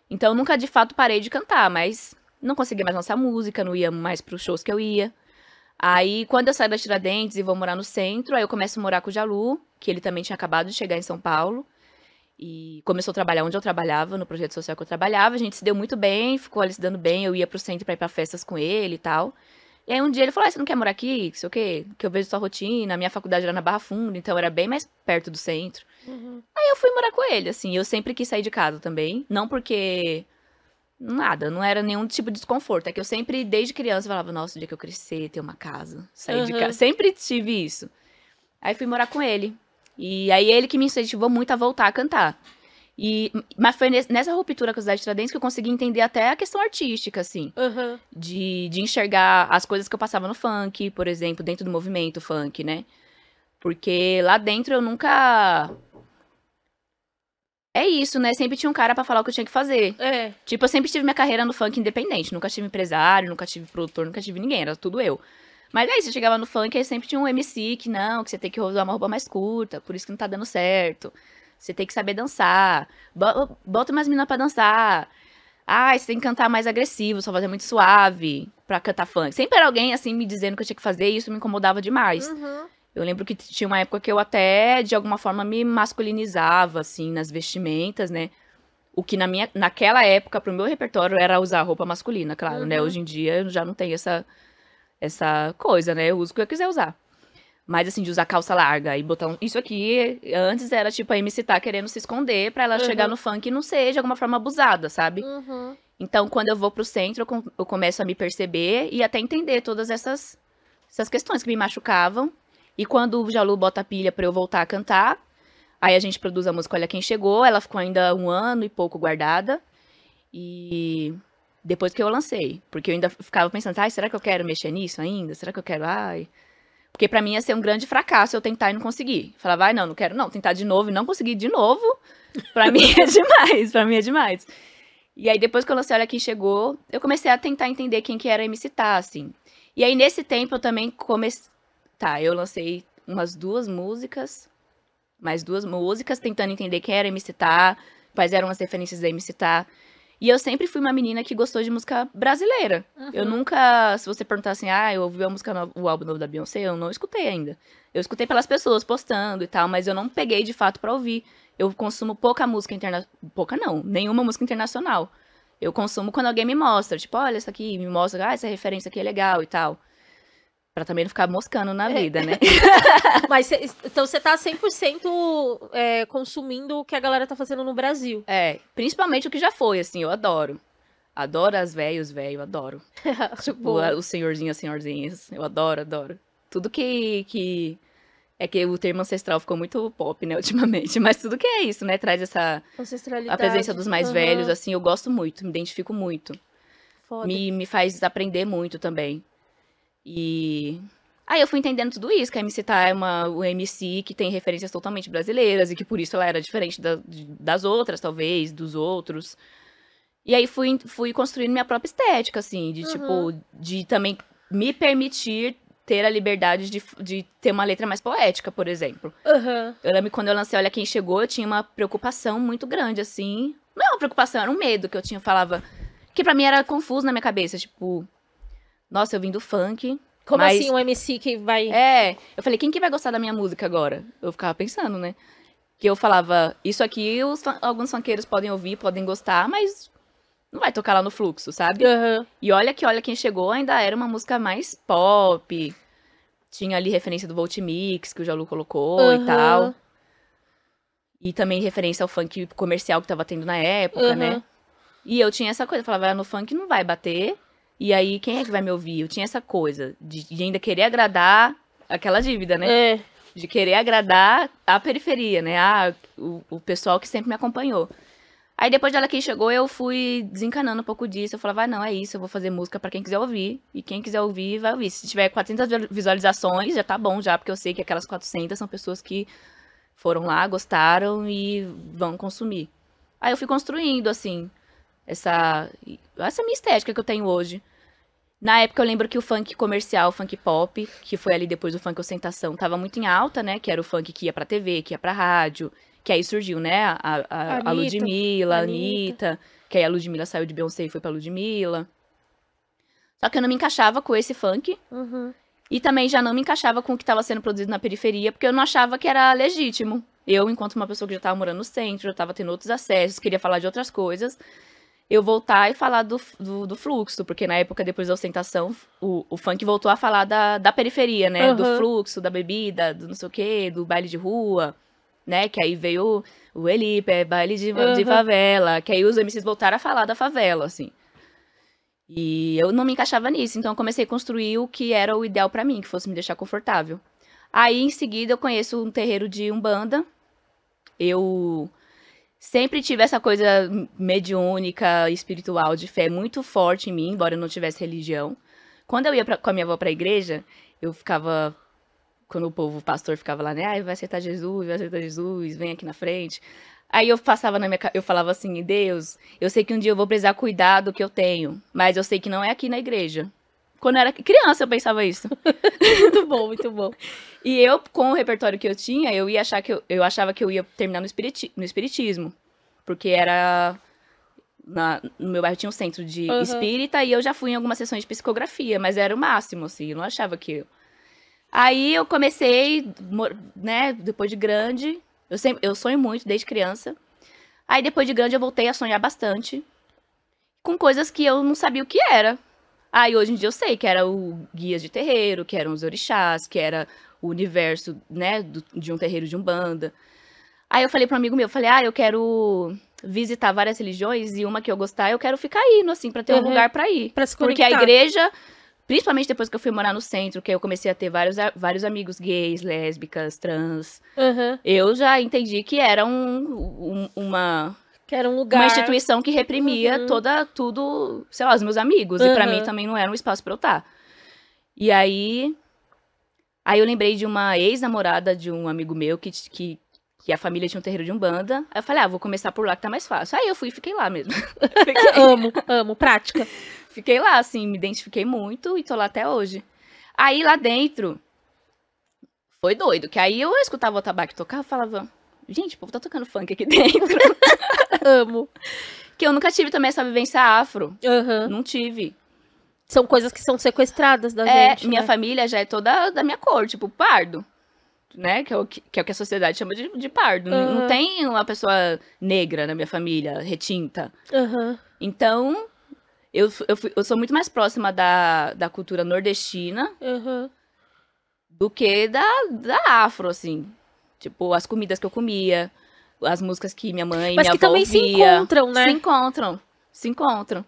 Então, nunca de fato parei de cantar, mas não conseguia mais lançar música, não ia mais pros shows que eu ia. Aí, quando eu saio da Tiradentes e vou morar no centro, aí eu começo a morar com o Jalu, que ele também tinha acabado de chegar em São Paulo. E começou a trabalhar onde eu trabalhava, no projeto social que eu trabalhava. A gente se deu muito bem, ficou ali se dando bem. Eu ia pro centro pra ir pra festas com ele e tal. E aí um dia ele falou: ah, você não quer morar aqui? Sei o quê? Que eu vejo sua rotina. A minha faculdade era na Barra Funda, então era bem mais perto do centro. Uhum. Aí eu fui morar com ele, assim. Eu sempre quis sair de casa também. Não porque. Nada, não era nenhum tipo de desconforto. É que eu sempre, desde criança, falava: nossa, o dia que eu crescer, ter uma casa, sair uhum. de casa. Sempre tive isso. Aí fui morar com ele. E aí ele que me incentivou muito a voltar a cantar. E, mas foi nessa ruptura com os Tiradentes que eu consegui entender até a questão artística, assim. Uhum. De, de enxergar as coisas que eu passava no funk, por exemplo, dentro do movimento funk, né? Porque lá dentro eu nunca. É isso, né? Sempre tinha um cara para falar o que eu tinha que fazer. É. Tipo, eu sempre tive minha carreira no funk independente. Nunca tive empresário, nunca tive produtor, nunca tive ninguém. Era tudo eu. Mas aí, você chegava no funk, aí sempre tinha um MC que não, que você tem que usar uma roupa mais curta, por isso que não tá dando certo. Você tem que saber dançar. Bota umas meninas pra dançar. Ah, você tem que cantar mais agressivo, só fazer muito suave pra cantar funk. Sempre era alguém, assim, me dizendo que eu tinha que fazer e isso me incomodava demais. Uhum. Eu lembro que tinha uma época que eu até, de alguma forma, me masculinizava, assim, nas vestimentas, né? O que na minha, naquela época, pro meu repertório, era usar roupa masculina, claro, né? uhum. né? Hoje em dia eu já não tenho essa essa coisa, né? Eu uso o que eu quiser usar. Mas assim, de usar calça larga e botar um... Isso aqui, antes era tipo a MC tá querendo se esconder pra ela uhum. chegar no funk e não ser de alguma forma abusada, sabe? Uhum. Então, quando eu vou pro centro, eu, com... eu começo a me perceber e até entender todas essas, essas questões que me machucavam. E quando o Jalu bota a pilha pra eu voltar a cantar, aí a gente produz a música Olha Quem Chegou. Ela ficou ainda um ano e pouco guardada. E depois que eu lancei. Porque eu ainda ficava pensando, ai, será que eu quero mexer nisso ainda? Será que eu quero, ai... Porque para mim ia ser um grande fracasso eu tentar e não conseguir. Falava, vai, não, não quero não, tentar de novo e não conseguir de novo, para mim é demais, para mim é demais. E aí depois que eu lancei Olha Quem Chegou, eu comecei a tentar entender quem que era MC Tá, assim. E aí nesse tempo eu também comecei... Tá, eu lancei umas duas músicas, mais duas músicas, tentando entender quem era MC Tá, quais eram as referências da MC Tá. E eu sempre fui uma menina que gostou de música brasileira. Uhum. Eu nunca, se você perguntar assim, ah, eu ouvi a música o álbum novo da Beyoncé, eu não escutei ainda. Eu escutei pelas pessoas postando e tal, mas eu não peguei de fato para ouvir. Eu consumo pouca música internacional. Pouca não, nenhuma música internacional. Eu consumo quando alguém me mostra, tipo, olha, isso aqui, me mostra, ah, essa referência aqui é legal e tal. Pra também não ficar moscando na É. vida, né? Mas cê- então você tá 100% é, consumindo o que a galera tá fazendo no Brasil. É, principalmente o que já foi, assim, eu adoro. Adoro as velhos, velho, adoro. Tipo, a- os senhorzinhos, as senhorzinhas. Eu adoro, adoro. Tudo que, que. É que o termo ancestral ficou muito pop, né, ultimamente. Mas tudo que é isso, né? Traz essa. Ancestralidade. A presença dos mais Aham, velhos, assim, eu gosto muito, me identifico muito. foda. Me, me faz aprender muito também. E. Aí eu fui entendendo tudo isso, que a MC Tá é uma o MC que tem referências totalmente brasileiras e que por isso ela era diferente da- das outras, talvez, dos outros. E aí fui, fui construindo minha própria estética, assim, de Uhum. tipo, de também me permitir ter a liberdade de, de ter uma letra mais poética, por exemplo. Aham. Eu lembro quando eu lancei Olha Quem Chegou, eu tinha uma preocupação muito grande, assim. Não é uma preocupação, era um medo que eu tinha, falava. Que pra mim era confuso na minha cabeça, tipo. Nossa, eu vim do funk. Como Mas- assim um MC que vai. É. Eu falei, quem que vai gostar da minha música agora? Eu ficava pensando, né? Que eu falava, isso aqui os alguns funkeiros podem ouvir, podem gostar, mas não vai tocar lá no fluxo, sabe? Aham. E olha que Olha Quem Chegou ainda era uma música mais pop. Tinha ali referência do Volt Mix, que o Jalu colocou e Aham. tal. E também referência ao funk comercial que tava tendo na época, Aham. né? E eu tinha essa coisa, eu falava, ah, no funk não vai bater. E aí, quem é que vai me ouvir? Eu tinha essa coisa de, de ainda querer agradar aquela dívida, né? É. De querer agradar a periferia, né? Ah, o, o pessoal que sempre me acompanhou. Aí depois dela que chegou, eu fui desencanando um pouco disso. Eu falava, ah, não, é isso, eu vou fazer música pra quem quiser ouvir. E quem quiser ouvir, vai ouvir. Se tiver 400 vi- visualizações, já tá bom já, porque eu sei que aquelas 400 são pessoas que foram lá, gostaram e vão consumir. Aí eu fui construindo, assim, essa, essa minha estética que eu tenho hoje. Na época eu lembro que o funk comercial, o funk pop, que foi ali depois do funk ostentação, tava muito em alta, né? Que era o funk que ia pra TV, que ia pra rádio. Que aí surgiu, né? A, a, a Anitta, Ludmilla, a Anitta. Anitta. Que aí a Ludmilla saiu de Beyoncé e foi pra Ludmilla. Só que eu não me encaixava com esse funk. Uhum. E também já não me encaixava com o que estava sendo produzido na periferia, porque eu não achava que era legítimo. Eu, enquanto uma pessoa que já estava morando no centro, já estava tendo outros acessos, queria falar de outras coisas, eu voltar e falar do, do, do fluxo, porque na época, depois da ostentação, o, o funk voltou a falar da, da periferia, né? Do Aham. fluxo, da bebida, do não sei o quê, do baile de rua, né? Que aí veio o Elipe, é baile de, de Aham. favela, que aí os MCs voltaram a falar da favela, assim. E eu não me encaixava nisso, então eu comecei a construir o que era o ideal pra mim, que fosse me deixar confortável. Aí, em seguida, eu conheço um terreiro de Umbanda. Eu sempre tive essa coisa mediúnica, espiritual, de fé muito forte em mim, embora eu não tivesse religião. Quando eu ia pra- com a minha avó pra igreja, eu ficava. Quando o povo, o pastor ficava lá, né? Ai, vai aceitar Jesus, vai aceitar Jesus, vem aqui na frente. Aí eu passava na minha eu falava assim, Deus, eu sei que um dia eu vou precisar cuidar do que eu tenho, mas eu sei que não é aqui na igreja. Quando eu era criança eu pensava isso. Muito bom, muito bom. E eu, com o repertório que eu tinha, eu ia achar que eu, eu achava que eu ia terminar no, espiriti no espiritismo. Porque era. na- no meu bairro tinha um centro de Aham. espírita e eu já fui em algumas sessões de psicografia, mas era o máximo, assim, eu não achava que eu. Aí eu comecei, né, depois de grande. Eu, sempre, eu sonho muito desde criança. Aí depois de grande eu voltei a sonhar bastante. Com coisas que eu não sabia o que era. Aí hoje em dia eu sei que era o guias de terreiro, que eram os orixás, que era o universo, né, do- de um terreiro de umbanda. Aí eu falei para um amigo meu, eu falei: "Ah, eu quero visitar várias religiões e uma que eu gostar, eu quero ficar indo assim para ter um Uhum. lugar para ir". Pra se Porque a conectar. igreja, principalmente depois que eu fui morar no centro, que eu comecei a ter vários, vários amigos gays, lésbicas, trans, Aham. eu já entendi que era um- um- uma Que era um lugar. uma instituição que reprimia Uhum. toda tudo, sei lá, os meus amigos. E pra Uhum. mim também não era um espaço pra eu estar. E aí. Aí eu lembrei de uma ex-namorada de um amigo meu que, que, que a família tinha um terreiro de Umbanda. Aí eu falei, ah, vou começar por lá que tá mais fácil. Aí eu fui e fiquei lá mesmo. fiquei, amo, amo. Prática. fiquei lá, assim, me identifiquei muito e tô lá até hoje. Aí lá dentro. Foi doido, que aí eu escutava o tabaco tocar e falava, gente, o povo tá tocando funk aqui dentro. Amo. que eu nunca tive também essa vivência afro. Aham. Não tive. São coisas que são sequestradas da É, gente. minha né? família já é toda da minha cor, tipo, pardo. Né? Que é o que, que é o que a sociedade chama de, de pardo. Não- Aham. Não tem uma pessoa negra na minha família, retinta. Aham. Então, eu, eu, eu sou muito mais próxima da, da cultura nordestina do que da, da afro, assim. Tipo, as comidas que eu comia, as músicas que minha mãe e Mas minha que avó também se ouvia. encontram, né? Se encontram, se encontram.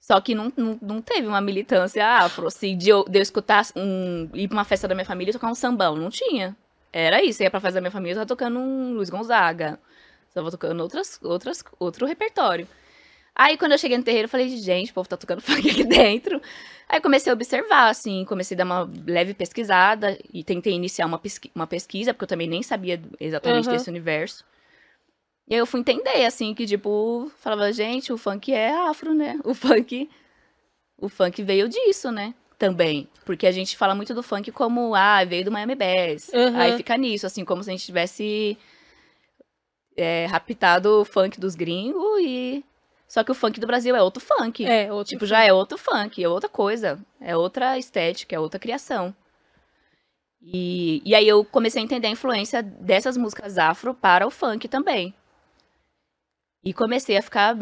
Só que não, não, não teve uma militância afro, assim, de eu, de eu escutar um. ir pra uma festa da minha família e tocar um sambão. Não tinha. Era isso. Eu ia pra festa da minha família, eu tava tocando um Luiz Gonzaga. Tava tocando outras, outras, outro repertório. Aí, quando eu cheguei no terreiro, eu falei, gente, o povo tá tocando funk aqui dentro. Aí comecei a observar, assim, comecei a dar uma leve pesquisada e tentei iniciar uma, pesqui uma pesquisa, porque eu também nem sabia exatamente Uhum. desse universo. E aí eu fui entender, assim, que, tipo, falava, gente, o funk é afro, né? O funk. O funk veio disso, né? Também. Porque a gente fala muito do funk como, ah, veio do Miami Bass. Uhum. Aí fica nisso, assim, como se a gente tivesse é, raptado o funk dos gringos e. Só que o funk do Brasil é outro funk. É, outro Tipo, já é outro funk, é outra coisa. É outra estética, é outra criação. E, e aí eu comecei a entender a influência dessas músicas afro para o funk também. E comecei a ficar.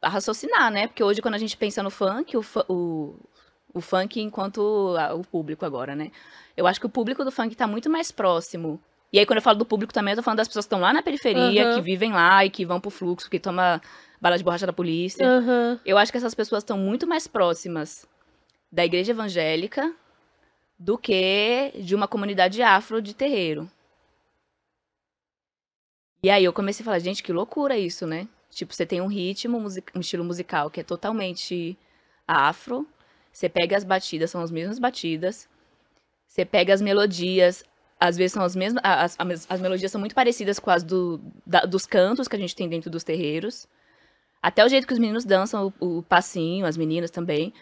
a raciocinar, né? Porque hoje, quando a gente pensa no funk, o, o, o funk enquanto a- o público agora, né? Eu acho que o público do funk tá muito mais próximo. E aí, quando eu falo do público também, eu tô falando das pessoas que estão lá na periferia, Aham. que vivem lá e que vão pro fluxo, que toma bala de borracha da polícia. Aham. Eu acho que essas pessoas estão muito mais próximas da igreja evangélica do que de uma comunidade afro de terreiro. E aí eu comecei a falar, gente, que loucura isso, né? Tipo, você tem um ritmo, um estilo musical que é totalmente afro. Você pega as batidas, são as mesmas batidas. Você pega as melodias, às vezes são as mesmas. as, as melodias são muito parecidas com as do, da- dos cantos que a gente tem dentro dos terreiros. Até o jeito que os meninos dançam, o, o passinho, as meninas também.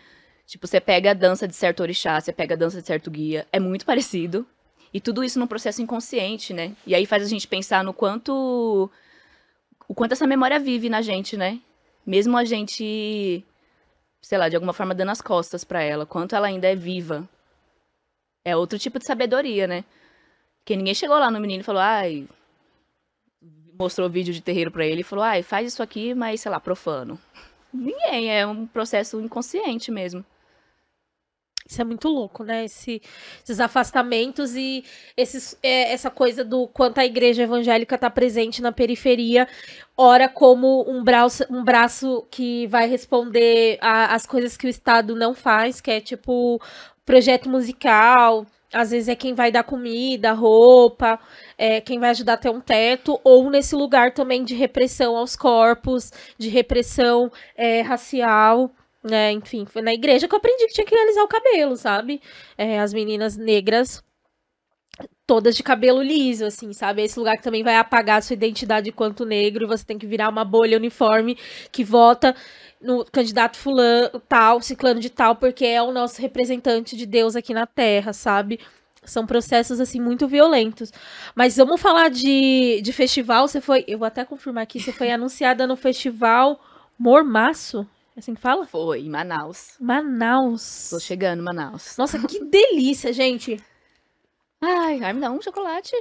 Tipo, você pega a dança de certo orixá, você pega a dança de certo guia. É muito parecido. E tudo isso num processo inconsciente, né? E aí faz a gente pensar no quanto. O quanto essa memória vive na gente, né? Mesmo a gente, sei lá, de alguma forma dando as costas pra ela, quanto ela ainda é viva. É outro tipo de sabedoria, né? Porque ninguém chegou lá no menino e falou, ai. Mostrou vídeo de terreiro pra ele e falou, ai, faz isso aqui, mas, sei lá, profano. Ninguém, é um processo inconsciente mesmo. Isso é muito louco, né? Esse- esses afastamentos e esses, é, essa coisa do quanto a igreja evangélica está presente na periferia, ora como um braço, um braço que vai responder às coisas que o Estado não faz, que é tipo projeto musical, às vezes é quem vai dar comida, roupa, é quem vai ajudar a ter um teto, ou nesse lugar também de repressão aos corpos, de repressão é, racial né, enfim, foi na igreja que eu aprendi que tinha que alisar o cabelo, sabe? É, as meninas negras todas de cabelo liso, assim, sabe? Esse lugar que também vai apagar a sua identidade enquanto negro e você tem que virar uma bolha uniforme que vota no candidato fulano, tal, ciclano de tal, porque é o nosso representante de Deus aqui na Terra, sabe? São processos, assim, muito violentos. Mas vamos falar de, de festival. Você foi, eu vou até confirmar aqui, você foi anunciada no festival Mormaço? É assim que fala? Foi, em Manaus. Manaus. Tô chegando, Manaus. Nossa, que delícia, gente. Ai, ai, me dá um chocolate.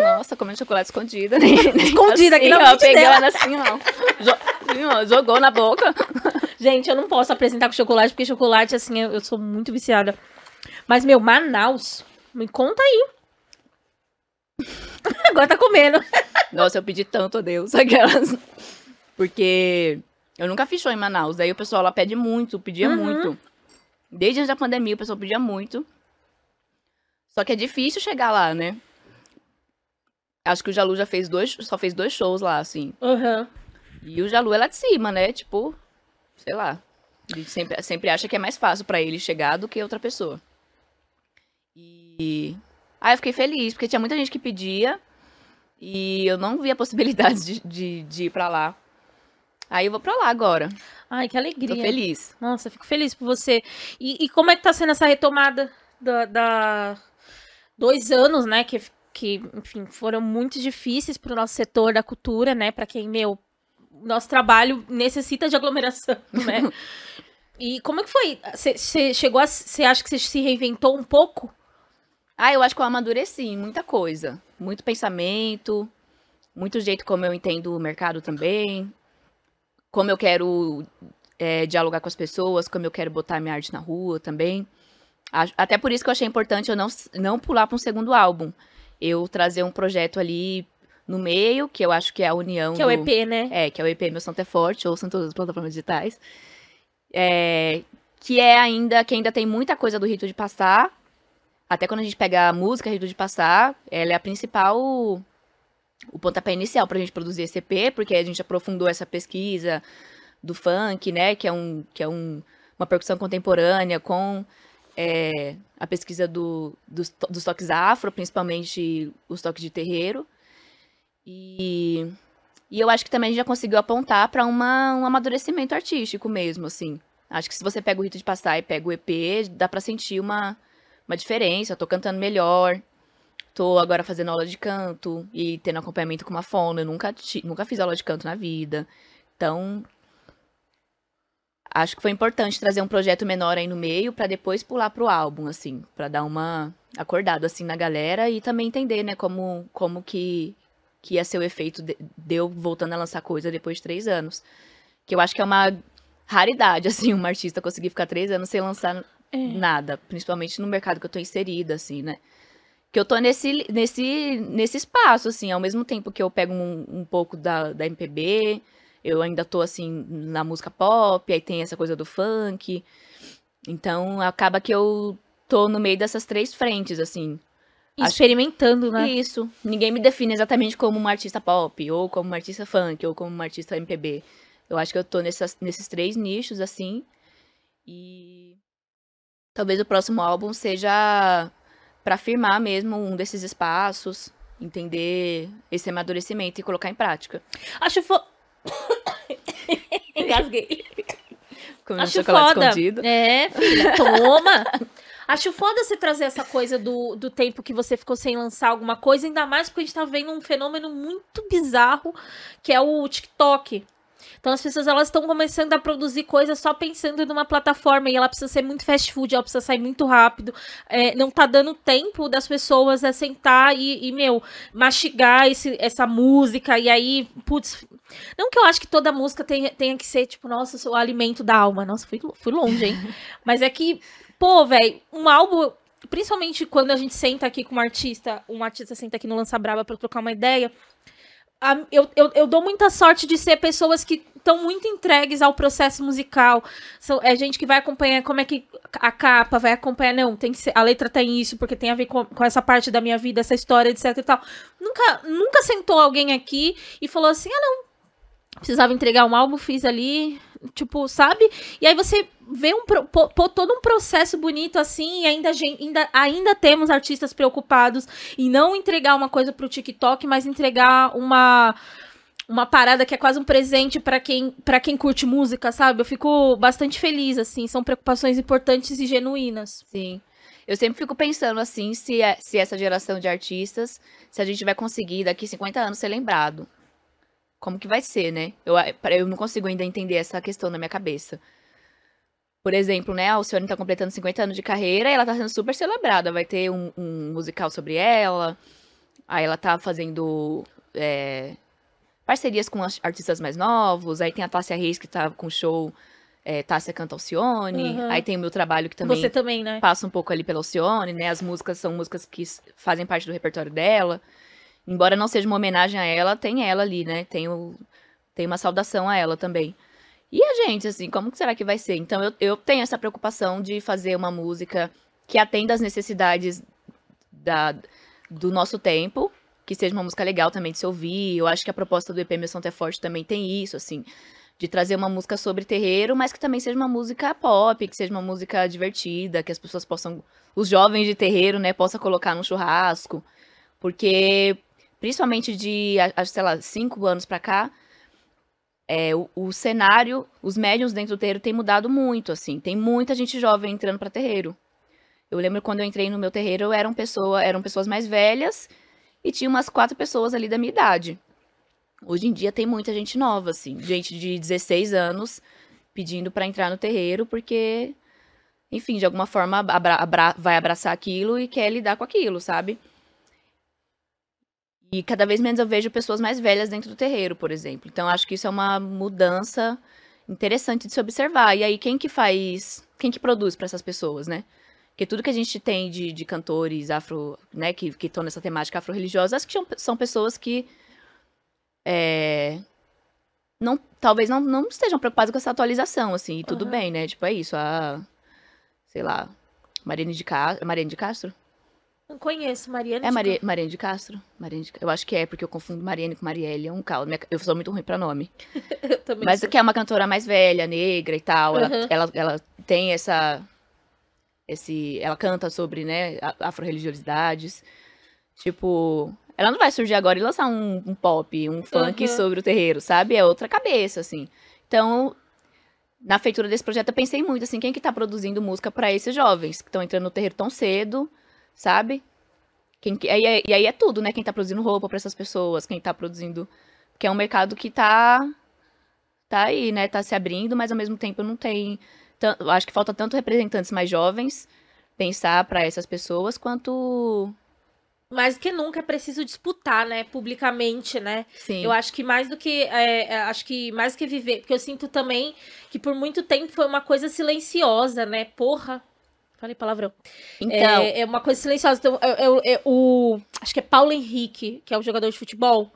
Nossa, comendo chocolate escondida. Uhum. Escondida aqui assim, na ó, frente dela. pegando assim, ó. Assim, ó, Jogou na boca. Gente, eu não posso apresentar com chocolate, porque chocolate, assim, eu, eu sou muito viciada. Mas, meu, Manaus, me conta aí. Agora tá comendo. Nossa, eu pedi tanto a Deus. Aquelas. Porque eu nunca fiz show em Manaus. Daí o pessoal lá pede muito, pedia Uhum. muito. Desde antes da pandemia, o pessoal pedia muito. Só que é difícil chegar lá, né? Acho que o Jalu já fez dois, só fez dois shows lá, assim. Aham. E o Jalu é lá de cima, né? Tipo, sei lá. Ele sempre, sempre acha que é mais fácil pra ele chegar do que outra pessoa. E. Aí eu fiquei feliz, porque tinha muita gente que pedia. E eu não vi a possibilidade de, de, de ir pra lá. Aí eu vou pra lá agora. Ai, que Tô alegria. feliz. Nossa, fico feliz por você. E, e como é que tá sendo essa retomada da, da- dois anos, né? Que, que, enfim, foram muito difíceis pro nosso setor da cultura, né? Pra quem, meu, nosso trabalho necessita de aglomeração, né? e como é que foi? Você chegou a. Você acha que você se reinventou um pouco? Ah, eu acho que eu amadureci muita coisa. Muito pensamento, muito jeito como eu entendo o mercado também. Como eu quero é, dialogar com as pessoas, como eu quero botar minha arte na rua também. Até por isso que eu achei importante eu não, não pular para um segundo álbum. Eu trazer um projeto ali no meio, que eu acho que é a união. Que do... é o EP, né? É, que é o EP Meu Santo é Forte, ou são todas as plataformas digitais. É... Que é ainda, que ainda tem muita coisa do rito de passar. Até quando a gente pega a música Rito de Passar, ela é a principal o pontapé inicial para a gente produzir esse EP, porque a gente aprofundou essa pesquisa do funk, né, que é, um, que é um, uma percussão contemporânea com é, a pesquisa do, dos, dos toques afro, principalmente os toques de terreiro. E, e eu acho que também já conseguiu apontar para um amadurecimento artístico mesmo, assim. Acho que se você pega o Rito de Passar e pega o EP, dá para sentir uma, uma diferença. Eu tô cantando melhor, tô agora fazendo aula de canto e tendo acompanhamento com uma fono. Eu nunca, nunca fiz aula de canto na vida. Então, acho que foi importante trazer um projeto menor aí no meio para depois pular pro álbum, assim, para dar uma acordada assim na galera e também entender, né, como como que que ia ser o efeito de, de eu voltando a lançar coisa depois de três anos, que eu acho que é uma raridade, assim, uma artista conseguir ficar três anos sem lançar é. nada, principalmente no mercado que eu tô inserida, assim, né? Que eu tô nesse, nesse, nesse espaço, assim, ao mesmo tempo que eu pego um, um pouco da, da MPB, eu ainda tô assim na música pop, aí tem essa coisa do funk. Então acaba que eu tô no meio dessas três frentes, assim. Experimentando, né? Isso. Ninguém me define exatamente como uma artista pop, ou como uma artista funk, ou como uma artista MPB. Eu acho que eu tô nessas, nesses três nichos, assim. E talvez o próximo álbum seja para afirmar mesmo um desses espaços, entender esse amadurecimento e colocar em prática. Acho fo... Engasguei. Comendo Acho chocolate foda. escondido. É, filha, toma. Acho foda você trazer essa coisa do, do tempo que você ficou sem lançar alguma coisa, ainda mais porque a gente tá vendo um fenômeno muito bizarro, que é o TikTok. Então as pessoas elas estão começando a produzir coisas só pensando numa plataforma e ela precisa ser muito fast food, ela precisa sair muito rápido. É, não tá dando tempo das pessoas a sentar e, e meu, mastigar esse, essa música e aí, putz. Não que eu acho que toda música tenha, tenha que ser, tipo, nossa, o alimento da alma. Nossa, fui, fui longe, hein? Mas é que, pô, velho, um álbum principalmente quando a gente senta aqui com um artista, um artista senta aqui no Lança Brava para trocar uma ideia, a, eu, eu, eu dou muita sorte de ser pessoas que estão muito entregues ao processo musical. São, é gente que vai acompanhar como é que a capa vai acompanhar. Não, tem que ser, a letra tem isso, porque tem a ver com, com essa parte da minha vida, essa história, etc e tal. Nunca, nunca sentou alguém aqui e falou assim: ah, não, precisava entregar um álbum, fiz ali, tipo, sabe? E aí você vê um todo um processo bonito assim, e ainda, ainda, ainda temos artistas preocupados em não entregar uma coisa pro TikTok, mas entregar uma uma parada que é quase um presente para quem para quem curte música, sabe? Eu fico bastante feliz assim, são preocupações importantes e genuínas. Sim. Eu sempre fico pensando assim, se, é, se essa geração de artistas, se a gente vai conseguir daqui 50 anos ser lembrado como que vai ser, né? Eu, eu não consigo ainda entender essa questão na minha cabeça. Por exemplo, né, a Alcione tá completando 50 anos de carreira e ela tá sendo super celebrada. Vai ter um, um musical sobre ela. Aí ela tá fazendo é, parcerias com artistas mais novos. Aí tem a Tássia Reis que tá com show é, Tássia Canta Alcione. Uhum. Aí tem o meu trabalho que também, Você também né? passa um pouco ali pela Alcione, né? As músicas são músicas que fazem parte do repertório dela. Embora não seja uma homenagem a ela, tem ela ali, né? Tem, o, tem uma saudação a ela também. E a gente, assim, como que será que vai ser? Então, eu, eu tenho essa preocupação de fazer uma música que atenda às necessidades da, do nosso tempo, que seja uma música legal também de se ouvir. Eu acho que a proposta do EP Meu Santo é Forte também tem isso, assim, de trazer uma música sobre terreiro, mas que também seja uma música pop, que seja uma música divertida, que as pessoas possam, os jovens de terreiro, né, possam colocar num churrasco. Porque principalmente de, sei lá, cinco anos para cá, é, o, o, cenário, os médiums dentro do terreiro tem mudado muito, assim. Tem muita gente jovem entrando para terreiro. Eu lembro quando eu entrei no meu terreiro, eram, pessoa, eram pessoas mais velhas e tinha umas quatro pessoas ali da minha idade. Hoje em dia tem muita gente nova, assim, gente de 16 anos pedindo para entrar no terreiro porque, enfim, de alguma forma abra abra vai abraçar aquilo e quer lidar com aquilo, sabe? E cada vez menos eu vejo pessoas mais velhas dentro do terreiro, por exemplo. Então acho que isso é uma mudança interessante de se observar. E aí quem que faz, quem que produz para essas pessoas, né? Porque tudo que a gente tem de, de cantores afro, né, que estão nessa temática afro-religiosa, acho que são, são pessoas que é, não, talvez não, não estejam preocupadas com essa atualização, assim, e tudo Uhum. bem, né? Tipo, é isso, a, sei lá, Mariane de Castro, Mariane de Castro? Não conheço, Mariana. É de Maria, Mariane de Castro? Mariane de, eu acho que é, porque eu confundo Mariane com Marielle, é um caos. Minha- Eu sou muito ruim pra nome. Eu também Mas sou. que é uma cantora mais velha, negra e tal. Ela, Uhum. ela, ela tem essa. Esse, ela canta sobre, né, afro-religiosidades. Tipo, ela não vai surgir agora e lançar um, um pop, um funk Uhum. sobre o terreiro, sabe? É outra cabeça, assim. Então, na feitura desse projeto, eu pensei muito, assim, quem que tá produzindo música pra esses jovens que estão entrando no terreiro tão cedo, sabe? Quem que, aí é- e aí é tudo, né? Quem tá produzindo roupa pra essas pessoas, quem tá produzindo. Que é um mercado que tá. Tá aí, né? Tá se abrindo, mas ao mesmo tempo não tem. tan- eu acho que falta tanto representantes mais jovens pensar pra essas pessoas quanto. Mais do que nunca é preciso disputar, né? Publicamente, né? Sim. Eu acho que mais do que. é, é, acho que mais do que viver. Porque eu sinto também que por muito tempo foi uma coisa silenciosa, né? Porra. Falei palavrão. Então, É, é uma coisa silenciosa. Então, eu, eu- eu- o, acho que é Paulo Henrique, que é o jogador de futebol.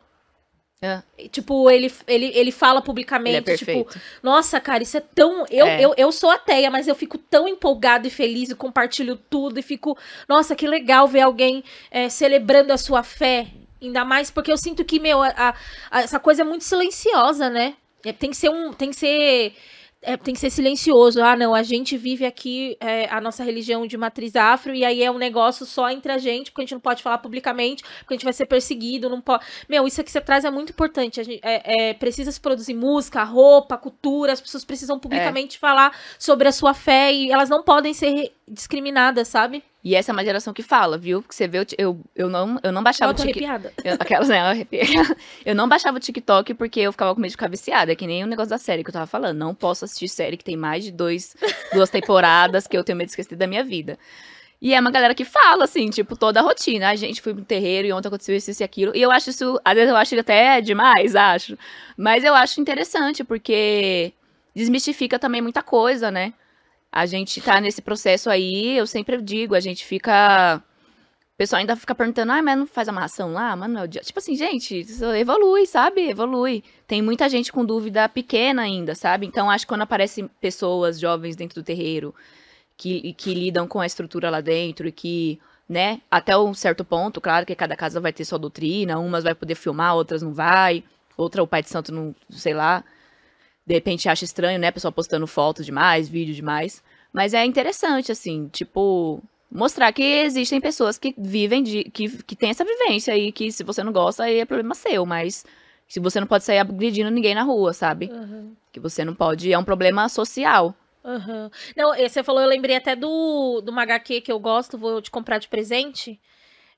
É. Tipo, ele, ele, ele fala ele publicamente, é tipo, nossa, cara, isso é tão. Eu, É. eu, eu sou ateia, mas eu fico tão empolgado e feliz e compartilho tudo e fico, nossa, que legal ver alguém é, celebrando a sua fé. Ainda mais porque eu sinto que, meu, a- a- essa coisa é muito silenciosa, né? É, tem que ser um. Tem que ser. É, tem que ser silencioso. Ah, não, a gente vive aqui é, a nossa religião de matriz afro, e aí é um negócio só entre a gente, porque a gente não pode falar publicamente, porque a gente vai ser perseguido, não pode. Meu, isso que você traz é muito importante. A gente, é, é, precisa se produzir música, roupa, cultura, as pessoas precisam publicamente falar sobre a sua fé e elas não podem ser discriminadas, sabe? E essa é uma geração que fala, viu? Porque você vê, eu, eu, não, eu não baixava Eu o TikTok. aquelas, né, eu arrepiei. Eu não baixava o TikTok porque eu ficava com medo de ficar viciada. É que nem o negócio da série que eu tava falando. Não posso assistir série que tem mais de dois, duas temporadas que eu tenho medo de esquecer da minha vida. E é uma galera que fala, assim, tipo, toda a rotina. A gente foi pro terreiro e ontem aconteceu isso e aquilo. E eu acho isso, às vezes eu acho até demais, acho. Mas eu acho interessante, porque desmistifica também muita coisa, né? A gente tá nesse processo aí, eu sempre digo, a gente fica. O pessoal ainda fica perguntando, ah, mas não faz amarração lá? Mas não é o dia. Tipo assim, gente, evolui, sabe? Evolui. Tem muita gente com dúvida pequena ainda, sabe? Então acho que quando aparecem pessoas jovens dentro do terreiro que, que lidam com a estrutura lá dentro e que, né, até um certo ponto, claro que cada casa vai ter sua doutrina, umas vai poder filmar, outras não vai, outra o pai de santo não, sei lá, de repente acha estranho, né, a pessoa postando foto demais, vídeo demais, mas é interessante, assim, tipo, mostrar que existem pessoas que vivem, de, que, que tem essa vivência e que se você não gosta, aí é problema seu, mas se você não pode sair agredindo ninguém na rua, sabe? Uhum. Que você não pode, é um problema social. Uhum. Não, você falou, eu lembrei até do, do uma HQ que eu gosto, vou te comprar de presente.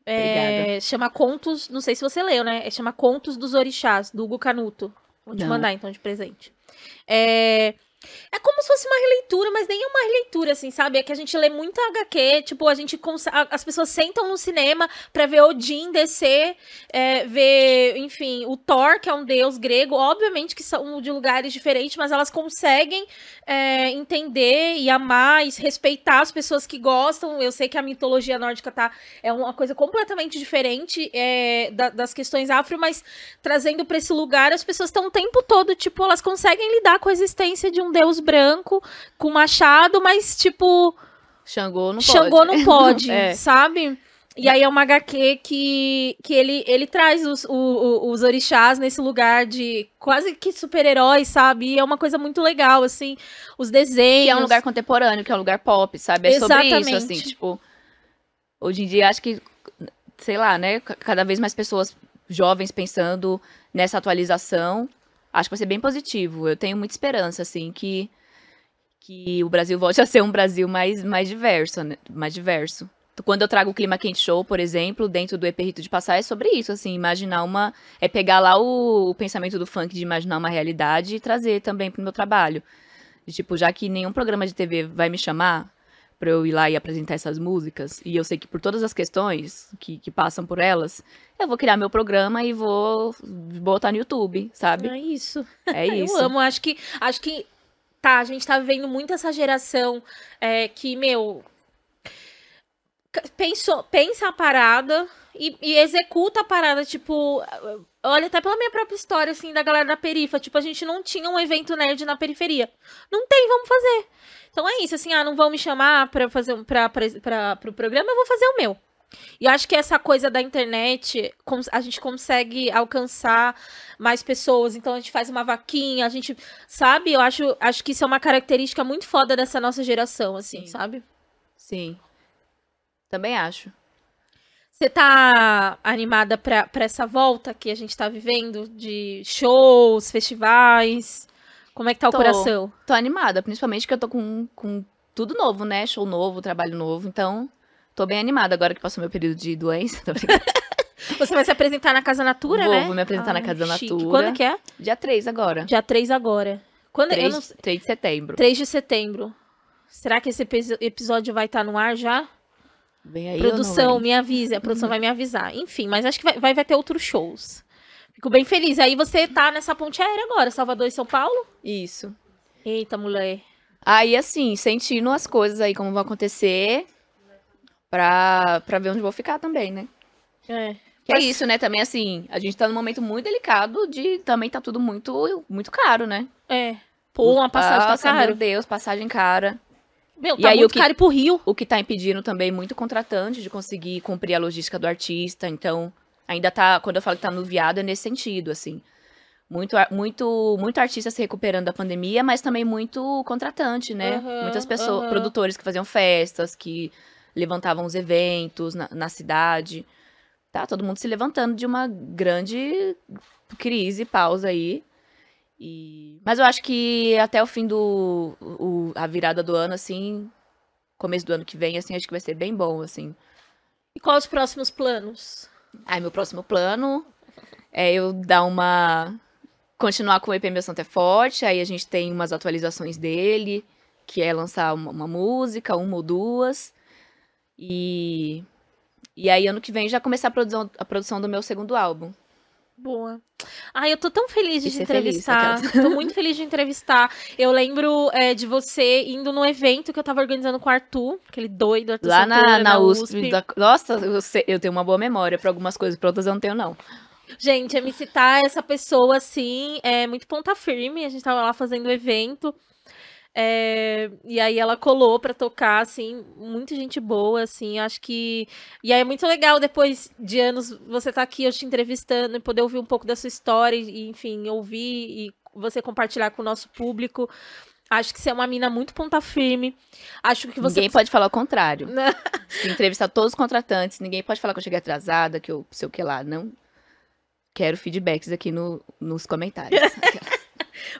É, chama Contos, não sei se você leu, né? É, chama Contos dos Orixás, do Hugo Canuto. Vou te Não. mandar então de presente. É, é como se fosse uma releitura, mas nem é uma releitura, assim, sabe? É que a gente lê muita HQ, tipo, a gente as pessoas sentam no cinema pra ver Odin descer, é, ver, enfim, o Thor, que é um deus grego, obviamente que são de lugares diferentes, mas elas conseguem é, entender e amar e respeitar as pessoas que gostam. Eu sei que a mitologia nórdica tá, é uma coisa completamente diferente é, da- das questões afro, mas trazendo pra esse lugar, as pessoas estão o tempo todo, tipo, elas conseguem lidar com a existência de um deus branco com machado, mas, tipo, Xangô não pode. Xangô não pode, É. sabe? E aí é uma HQ que, que ele, ele traz os, o- os orixás nesse lugar de quase que super-heróis, sabe? E é uma coisa muito legal, assim, os desenhos. Que é um lugar contemporâneo, que é um lugar pop, sabe? É sobre isso, Exatamente. assim, tipo. Hoje em dia, acho que, sei lá, né? ca- Cada vez mais pessoas jovens pensando nessa atualização. Acho que vai ser bem positivo. Eu tenho muita esperança, assim, que, que o Brasil volte a ser um Brasil mais, mais diverso, né? Mais diverso. Quando eu trago o Clima Quente Show, por exemplo, dentro do EP Rito de Passar, é sobre isso, assim, imaginar uma... É pegar lá o, o pensamento do funk de imaginar uma realidade e trazer também pro meu trabalho. De, tipo, já que nenhum programa de TV vai me chamar pra eu ir lá e apresentar essas músicas, e eu sei que por todas as questões que, que passam por elas, eu vou criar meu programa e vou botar no YouTube, sabe? É isso. É isso. Eu amo, acho que, acho que, tá, a gente tá vivendo muito essa geração é, que, meu, pensou, pensa a parada e, e executa a parada, tipo. Olha, até pela minha própria história, assim, da galera da perifa. Tipo, a gente não tinha um evento nerd na periferia. Não tem, vamos fazer. Então é isso, assim, ah, não vão me chamar pra fazer pra, pra, pra, pro programa, eu vou fazer o meu. E eu acho que essa coisa da internet, a gente consegue alcançar mais pessoas. Então a gente faz uma vaquinha, a gente, sabe? Eu acho, acho que isso é uma característica muito foda dessa nossa geração, assim, Sim. sabe? Sim. Também acho. Você tá animada pra, pra essa volta que a gente tá vivendo de shows, festivais? Como é que tá o Tô. coração? Tô animada, principalmente que eu tô com, com tudo novo, né? Show novo, trabalho novo. Então, tô bem animada agora que passou meu período de doença. Você vai se apresentar na Casa Natura, Vou, né? vou me apresentar na Casa chique. Natura. Quando que é? Dia 3 agora. Dia 3 agora. Quando eu 3, não sei- 3 de setembro. 3 de setembro. Será que esse epi- episódio vai estar no ar já? Aí produção? Uhum. me avisa. A produção vai me avisar. Enfim, mas acho que vai, vai, vai ter outros shows. Fico bem feliz. Aí você tá nessa ponte aérea agora, Salvador e São Paulo? Isso. Eita, mulher. Aí, assim, sentindo as coisas aí como vão acontecer, pra, pra ver onde vou ficar também, né? É. Que é Mas- isso, né? Também, assim, a gente tá num momento muito delicado de também tá tudo muito, muito caro, né? É. Pô, uma passagem tá Nossa, cara. Meu Deus, passagem cara. Meu, E tá aí, o muito que- caro pro Rio. O que tá impedindo também muito contratante de conseguir cumprir a logística do artista. Então, ainda tá. Quando eu falo que tá nuviado, é nesse sentido, assim. Muito, muito, muito artista se recuperando da pandemia, mas também muito contratante, né? Aham, Muitas pessoas, aham. produtores que faziam festas, que levantavam os eventos na, na cidade. Tá todo mundo se levantando de uma grande crise, pausa aí. E... Mas eu acho que até o fim do. o- a virada do ano, assim, começo do ano que vem, assim, acho que vai ser bem bom, assim. E quais os próximos planos? Aí, meu próximo plano é eu dar uma. continuar com o EP Meu Santo é Forte. Aí a gente tem umas atualizações dele, que é lançar uma, uma música, uma ou duas. E. E aí, ano que vem, já começar a produção, a produção do meu segundo álbum. Boa. Ai, eu tô tão feliz de te ser feliz, entrevistar. tô muito feliz de entrevistar. Eu lembro é, de você indo num evento que eu tava organizando com o Arthur, aquele doido, Arthur Lá na, Santana, na USP. da- Nossa, eu, sei- eu tenho uma boa memória pra algumas coisas, pra outras eu não tenho, não. Gente, a me citar essa pessoa, assim, é muito ponta firme. A gente tava lá fazendo o evento. É, e aí ela colou pra tocar, assim, muita gente boa, assim, acho que... E aí é muito legal, depois de anos, você tá aqui, eu te entrevistando, e poder ouvir um pouco da sua história, e, enfim, ouvir e você compartilhar com o nosso público. Acho que você é uma mina muito ponta firme. Acho que você... Ninguém pode falar o contrário. Se entrevistar todos os contratantes, ninguém pode falar que eu cheguei atrasada, que eu sei o que lá. Não quero feedbacks aqui no, nos comentários.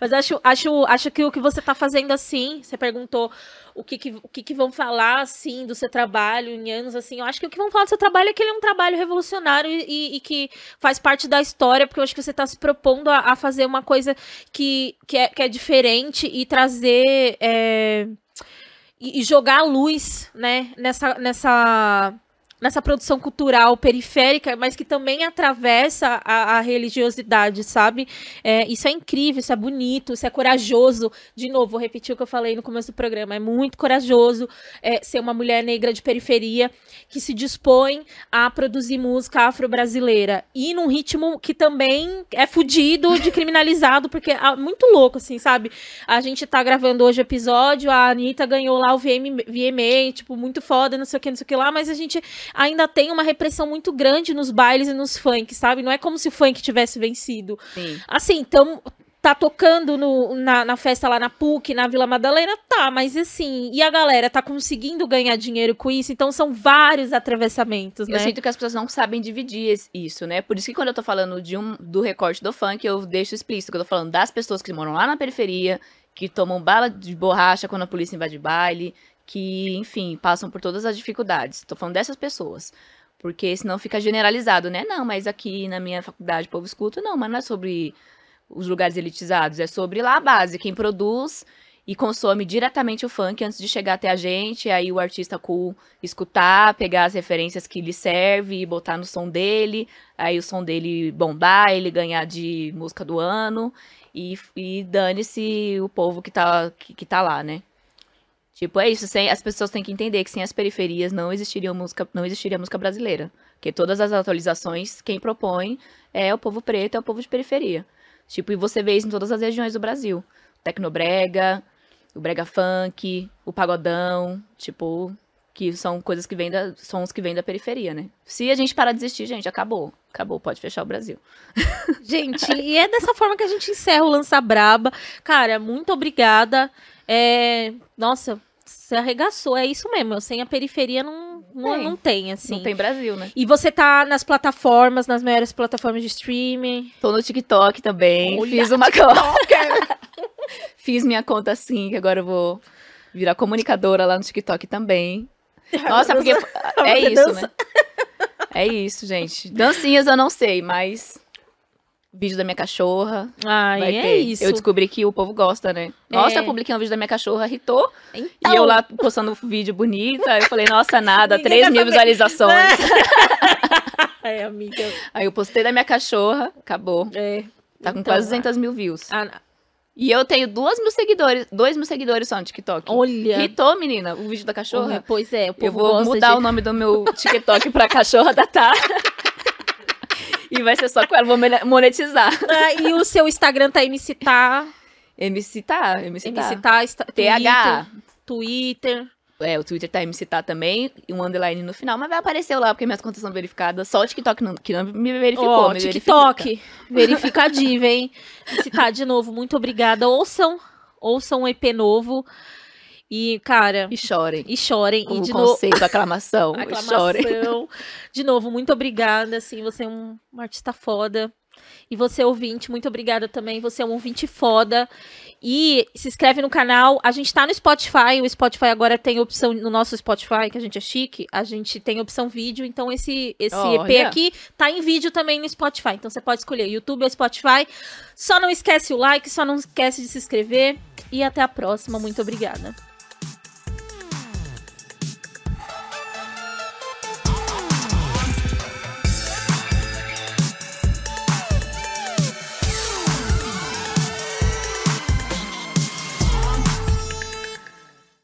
Mas acho, acho, acho que o que você tá fazendo assim, você perguntou o que, que, o que, que vão falar, assim, do seu trabalho em anos, assim, eu acho que o que vão falar do seu trabalho é que ele é um trabalho revolucionário e, e- que faz parte da história, porque eu acho que você tá se propondo a, a fazer uma coisa que, que, é, que é diferente e trazer... é, e, e jogar a luz, né, nessa... nessa nessa produção cultural periférica, mas que também atravessa a, a religiosidade, sabe? É, isso é incrível, isso é bonito, isso é corajoso. De novo, vou repetir o que eu falei no começo do programa. É muito corajoso é, ser uma mulher negra de periferia que se dispõe a produzir música afro-brasileira. E num ritmo que também é fudido de criminalizado, porque é muito louco, assim, sabe? A gente tá gravando hoje o episódio, a Anitta ganhou lá o VM, VMA, tipo, muito foda, não sei o que, não sei o que lá, mas a gente ainda tem uma repressão muito grande nos bailes e nos funk, sabe? Não é como se o funk tivesse vencido. Sim. Assim, então tá tocando no- na, na festa lá na PUC, na Vila Madalena, tá, mas assim, e a galera tá conseguindo ganhar dinheiro com isso, então são vários atravessamentos, né? Eu sinto que as pessoas não sabem dividir isso, né? Por isso que quando eu tô falando de um, do recorte do funk, eu deixo explícito que eu tô falando das pessoas que moram lá na periferia, que tomam bala de borracha quando a polícia invade baile, que, enfim, passam por todas as dificuldades. Tô falando dessas pessoas. Porque senão fica generalizado, né? Não, mas aqui na minha faculdade, povo escuta, não, mas não é sobre os lugares elitizados, é sobre lá a base, quem produz e consome diretamente o funk antes de chegar até a gente, aí o artista cool escutar, pegar as referências que lhe serve e botar no som dele, aí o som dele bombar, ele ganhar de música do ano e, e dane-se o povo que tá, que, que tá lá, né? Tipo, é isso, sem, as pessoas têm que entender que sem as periferias não existiria música, não existiria música brasileira. Porque todas as atualizações, quem propõe é o povo preto, é o povo de periferia. Tipo, e você vê isso em todas as regiões do Brasil. Tecnobrega, o brega funk, o pagodão, tipo, que são coisas que vêm da, sons que vêm da periferia, né? Se a gente parar de existir, gente, acabou. Acabou, pode fechar o Brasil. Gente, e é dessa forma que a gente encerra o Lança Braba. Cara, muito obrigada. É... Nossa, você arregaçou, é isso mesmo. Sem a periferia não, não, Tem. não tem, assim. Não tem Brasil, né? E você tá nas plataformas, nas maiores plataformas de streaming. Tô no TikTok também. Olha, fiz uma conta. Fiz minha conta assim, que agora eu vou virar comunicadora lá no TikTok também. Nossa, porque é isso, né? É isso, gente. Dancinhas eu não sei, mas vídeo da minha cachorra Ai, vai é ter. isso. Eu descobri que o povo gosta, né? Nossa, É. eu publiquei um vídeo da minha cachorra, irritou. Então, E eu lá postando vídeo bonita. Eu falei, nossa, nada, Ninguém 3 quer mil saber. visualizações. É, amiga. Aí eu postei da minha cachorra, acabou. É. Tá com Então, quase 200 mil views. ah, E eu tenho duas mil seguidores, dois mil seguidores só no TikTok. olha. Irritou, menina, o vídeo da cachorra. Pois é, o povo Eu vou gosta mudar de... o nome do meu TikTok pra cachorra da Tá. E vai ser só com ela, vou mone- monetizar. Ah, e o seu Instagram tá MC Tá. MC tá, MC tá. MC Tá, Insta- TH. Twitter. Twitter. É, o Twitter tá MC tá também, e um underline no final, mas vai aparecer lá, porque minhas contas são verificadas. Só o TikTok não, que não me verificou, Ó, me TikTok. Verifica diva, hein? MC Tá, de novo, muito obrigada. Ouçam, ouçam um EP novo. E, cara. E chorem. e chorem. Com e de novo... conceito, aclamação, e chorem. Aclamação. De novo, muito obrigada. Assim, você é um artista foda. E você, ouvinte, muito obrigada também. Você é um ouvinte foda. E se inscreve no canal. A gente tá no Spotify. O Spotify agora tem opção no nosso Spotify, que a gente é chique. A gente tem opção vídeo. Então, esse, esse EP Olha. aqui tá em vídeo também no Spotify. Então, você pode escolher YouTube ou Spotify. Só não esquece o like, só não esquece de se inscrever. E até a próxima. Muito obrigada.